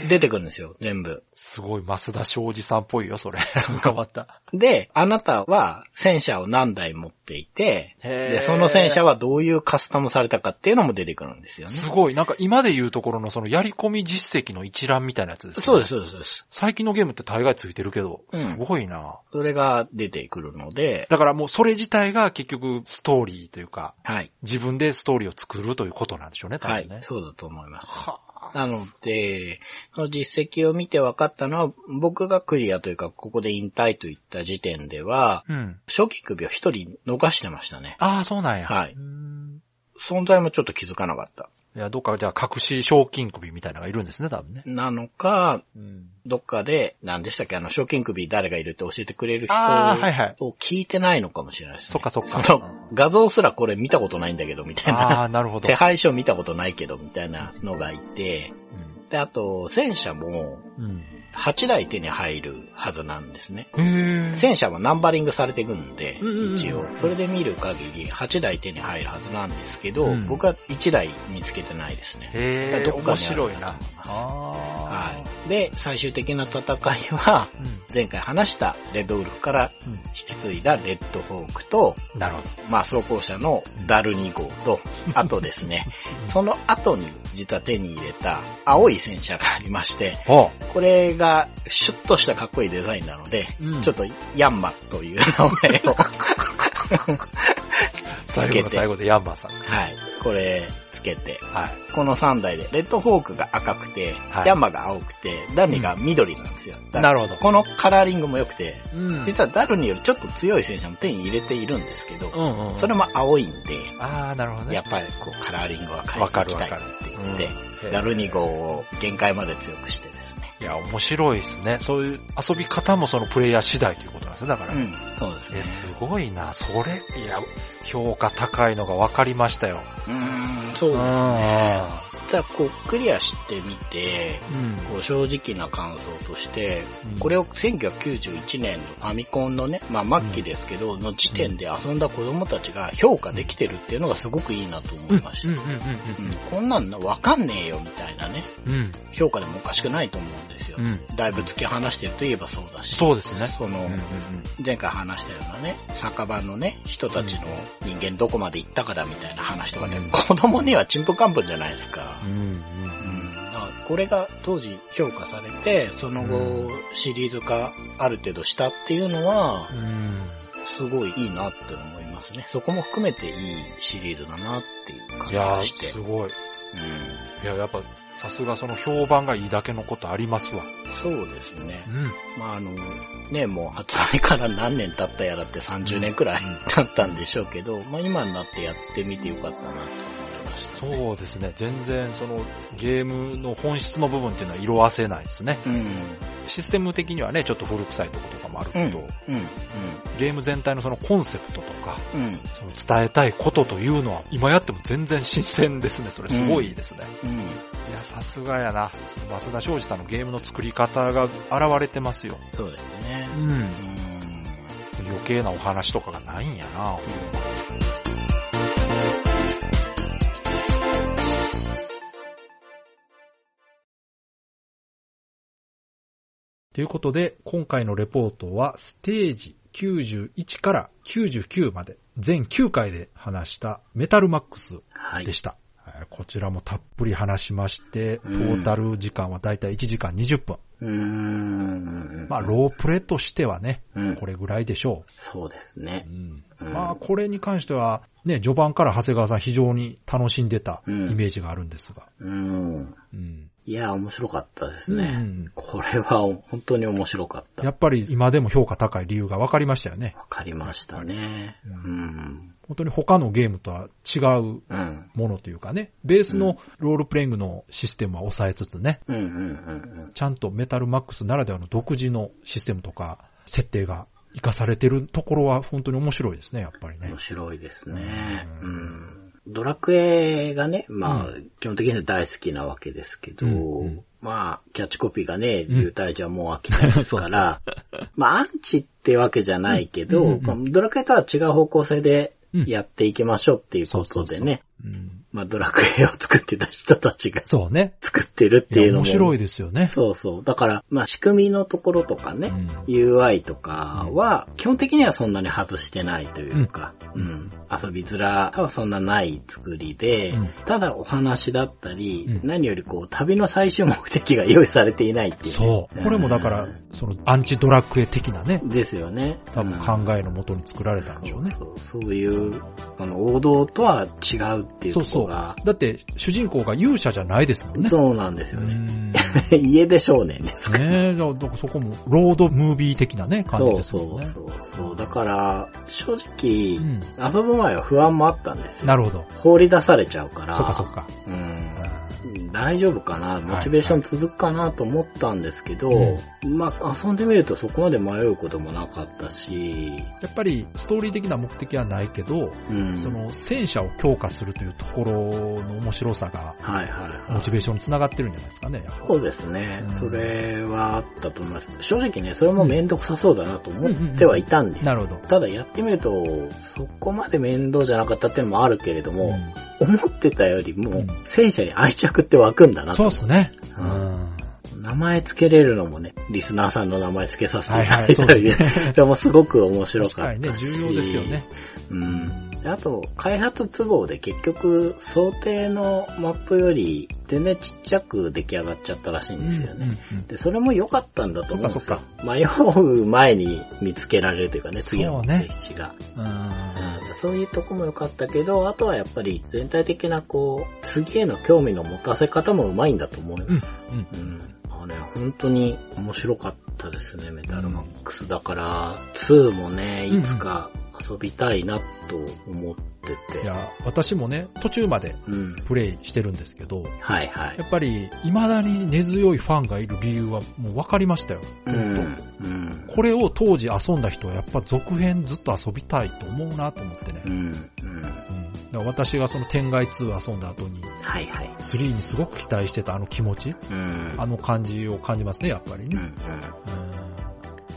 出てくるんですよ、全部。すごい、増田昌司さんっぽいよ、それ。なんかまた。で、あなたは戦車を何台持っていて、で、その戦車はどういうカスタムされたかっていうのも出てくるんですよね。すごい、なんか今で言うところのそのやり込み実績の一覧みたいなやつですね。そうです、そうです、そうです。最近のゲームって大概ついてるけど、うんすごいな。それが出てくるので、だからもうそれ自体が結局ストーリーというか、はい。自分でストーリーを作るということなんでしょうね、多はい分ね。。そうだと思います。はなので、その実績を見て分かったのは、僕がクリアというか、ここで引退といった時点では、うん。初期首を一人逃してましたね。ああ、そうなんや。はい存在もちょっと気づかなかった。いや、どっかじゃあ隠し賞金首みたいなのがいるんですね、多分ね。なのか、うん。どっかで、何でしたっけ、あの、賞金首誰がいるって教えてくれる人あーはいはいを聞いてないのかもしれないですね。そっかそっかその画像すらこれ見たことないんだけど、みたいあな。あ、なるほど手。配書見たことないけど、みたいなのがいて、うんで、あと、戦車もうん。8台手に入るはずなんですね。戦車はナンバリングされていくんで一応。それで見る限り8台手に入るはずなんですけど、うん僕は1台見つけてないですね。へえ、どっか面にある白いな。あはあ。い。で、最終的な戦いは、うん。前回話したレッドウルフからうん。引き継いだレッドフォークと、なるほど。まあ装甲車のダル2号と、あとですね、その後に実は手に入れた青い戦車がありまして、おこれがシュッとしたかっこいいデザインなので、うんちょっとヤンマという名前を、最後の最後でヤンマーさん。はい、これつけて、はい。この3台で、レッドフォークが赤くて、はいヤンマが青くて、ダルニが緑なんですよ。なるほどこのカラーリングも良くて、うん実はダルニよりちょっと強い戦車も手に入れているんですけど、うんうん。それも青いんで、ああ、なるほどね。やっぱりこうカラーリングは変えていきたいっるわかるて言って、うんダルニ号を限界まで強くしてね。いや、面白いですね。そういう遊び方もそのプレイヤー次第ということなんですね。だから。うん、そうですねえ、。すごいな。それ、いや、評価高いのが分かりましたよ。うーん、そうですね。ただこうクリアしてみて、うん。こう正直な感想として、うんこれを1991年のファミコンのね、まあ末期ですけど、の時点で遊んだ子供たちが評価できてるっていうのがすごくいいなと思いました。うんうんうんうんこんなんわかんねえよみたいなね、うん。うん。評価でもおかしくないと思うんですよ。うん。だいぶ突き放してるといえばそうだし。そうですね。その、うんうん前回話したようなね、酒場のね、人たちの人間どこまで行ったかだみたいな話とかね、うん子供にはちんぷかんぷんじゃないですか。うん。うんこれが当時評価されて、その後うシリーズ化ある程度したっていうのはう、ん。すごいいいなって思いますね。そこも含めていいシリーズだなっていう感じがして。すごい。うん。いや、やっぱ、さすがその評判がいいだけのことありますわ。そうですね。うん。まああの、ね、もう発売から何年経ったやらって30年くらい経ったんでしょうけど、まあ今になってやってみてよかったなと。そうですね。全然そのゲームの本質の部分っていうのは色褪せないですね。うん。システム的にはね、ちょっと古臭いとことかもあるうん。けど、うん。ゲーム全体のそのコンセプトとか、うん。うん。その伝えたいことというのは、今やっても全然新鮮ですね。それすごいですね。うん。いや、さすがやな。増田昌司さんのゲームの作り方が現れてますよ。そうですね。うん。うん。余計なお話とかがないんやな。ということで、今回のレポートはステージ91から99まで全9回で話したメタルマックスはいで。した。えーこちらもたっぷり話しまして、トうんータル時間はだいたい1時間20分。うーん。まあ、ロープレとしてはね、うんこれぐらいでしょそうですう。ねう。んうんまあ、これに関しては、ね、序盤から長谷川さん非常に楽しんでたイうんメージがあるんですが。うん。うんいや、面白かったですね。うんこれは本当に面白かった。やっぱり今でも評価高い理由が分かりましたよね。わかりましたね。ううん。本当に他のゲームとは違ううん。ものというかね、ベースのロールプレイングのシステムは抑えつつね、うんうんうんちゃんとメタルマックスならではの独自のシステムとか設定が活かされてるところは本当に面白いですね、やっぱりね面。白いですね。ううん。ドラクエがね、まあ、う基本的には大好きなわけですけど、うんうん。まあ、キャッチコピーがね、うん。流体じゃもう飽きないですから、まあ、アンチってわけじゃないけど、うんうんうん。まあドラクエとは違う方向性でやっていきましょうっていうことでね、うんまあドラクエを作ってた人たちがそうね。作ってるっていうのも。面白いですよね。そうそう。だから、まあ仕組みのところとかね、うん UI とかは、基本的にはそんなに外してないというか、ううんん、遊びづらはそんなない作りで、うんただお話だったり、うん何よりこう、旅の最終目的が用意されていないっていう。そう。これもだから、そのアンチドラクエ的なね、ですよね。多分うん考えのもとに作られたんでしょうね。そうそうそういう、あの、王道とは違うっていうとこそが、だって、主人公が勇者じゃないですもんね。そうなんですようね。ん 家出少年ですから。ねえ、だからそこも、ロードムービー的なね、感じそうですね。そうそうそう。だから、正直、うん遊ぶ前は不安もあったんですよ。なるほど。放り出されちゃうから。そっかそっか。うん。大丈夫かな？モチベーション続くかなと思ったんですけど、うまあ遊んでみるとそこまで迷うこともなかったし、やっぱり、ストーリー的な目的はないけど、うん。その、戦車を強化するというところの面白さが、はいはいはい。モチベーションにつながってるんじゃないですかね。そうですねうん。それはあったと思います。正直ね、それもめんどくさそうだなと思ってはいたんです。なるほど。ただやってみると、そこまで面倒じゃなかったっていうのもあるけれども、うん思ってたよりもうん、戦車に愛着って湧くんだなとそうっすね。ううんん。名前つけれるのもね、リスナーさんの名前つけさせていただいたりはいはいです。でもすごく面白かったし。ね、重要ですよね。うん。であと、開発都合で結局、想定のマップより全然ちっちゃく出来上がっちゃったらしいんですよね。うんうんで、それも良かったんだと思うんですよ。迷う前に見つけられるというかね、次のそうね目的地が。うんうんそういうとこも良かったけど、あとはやっぱり全体的なこう、次への興味の持たせ方もうまいんだと思います。うん。うん。あね、本当に面白かったですね、メタルマックス。だから、2もね、いつか遊びたいなと思ってて。いや、私もね、途中までうん。プレイしてるんですけど、はいはいや。っぱり、未だに根強いファンがいる理由はもう分かりましたよ。うん。これを当時遊んだ人はやっぱ続編ずっと遊びたいと思うなと思ってね。うん。うん。うん。だから私がその天外2遊んだ後に、はいはい。3にすごく期待してたあの気持ち、うん。あの感じを感じますね、やっぱりうん。ね。うん。うん。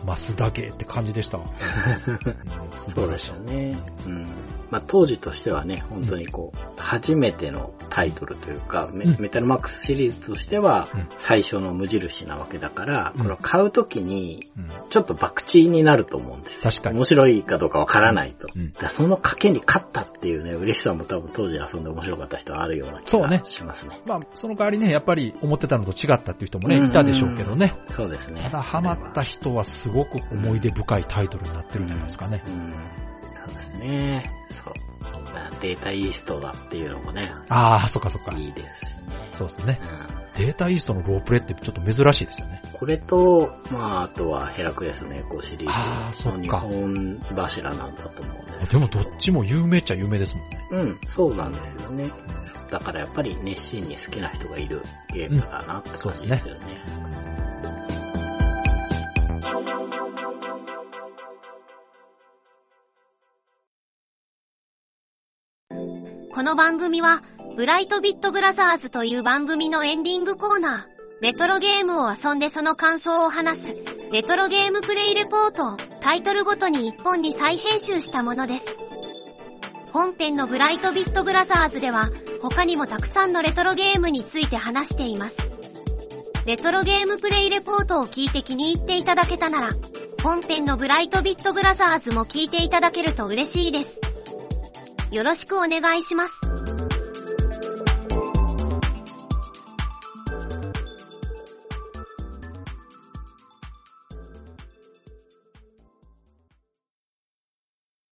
マスダゲーって感じでした そうでしたね。うん。まあ当時としてはね、本当にこう、初めてのタイトルというか、メタルマックスシリーズとしてはうん、最初の無印なわけだから、うんこれを買うときに、うんちょっと博打になると思うんですよ。確かに面白いかどうかわからないと。その賭けに勝ったっていうね、嬉しさも多分当時遊んで面白かった人はあるような気そうねがしますね。まあ、その代わりね、やっぱそうね思ってたのと違ったっていう人もね、うんいたでしょうけどね。そうですね。ただ、ハマった人はすごく思い出深いタイトルになってるんじゃないですかね。うん。そうですね。データイーストだっていうのもね、ああ、そっかそっか。いいですしね。そうですね。うんデータイーストのロープレってちょっと珍しいですよね。これと、まあ、あとはヘラクレスのエコシリーズの日本柱なんだと思うんですでもどっちも有名っちゃ有名ですもんね。うん、そうなんですよね。だからやっぱり熱心に好きな人がいるゲームだなって感じですよね。この番組は、ブライトビットブラザーズという番組のエンディングコーナー、レトロゲームを遊んでその感想を話す、レトロゲームプレイレポートをタイトルごとに一本に再編集したものです。本編のブライトビットブラザーズでは、他にもたくさんのレトロゲームについて話しています。レトロゲームプレイレポートを聞いて気に入っていただけたなら、本編のブライトビットブラザーズも聞いていただけると嬉しいです。よろしくお願いします。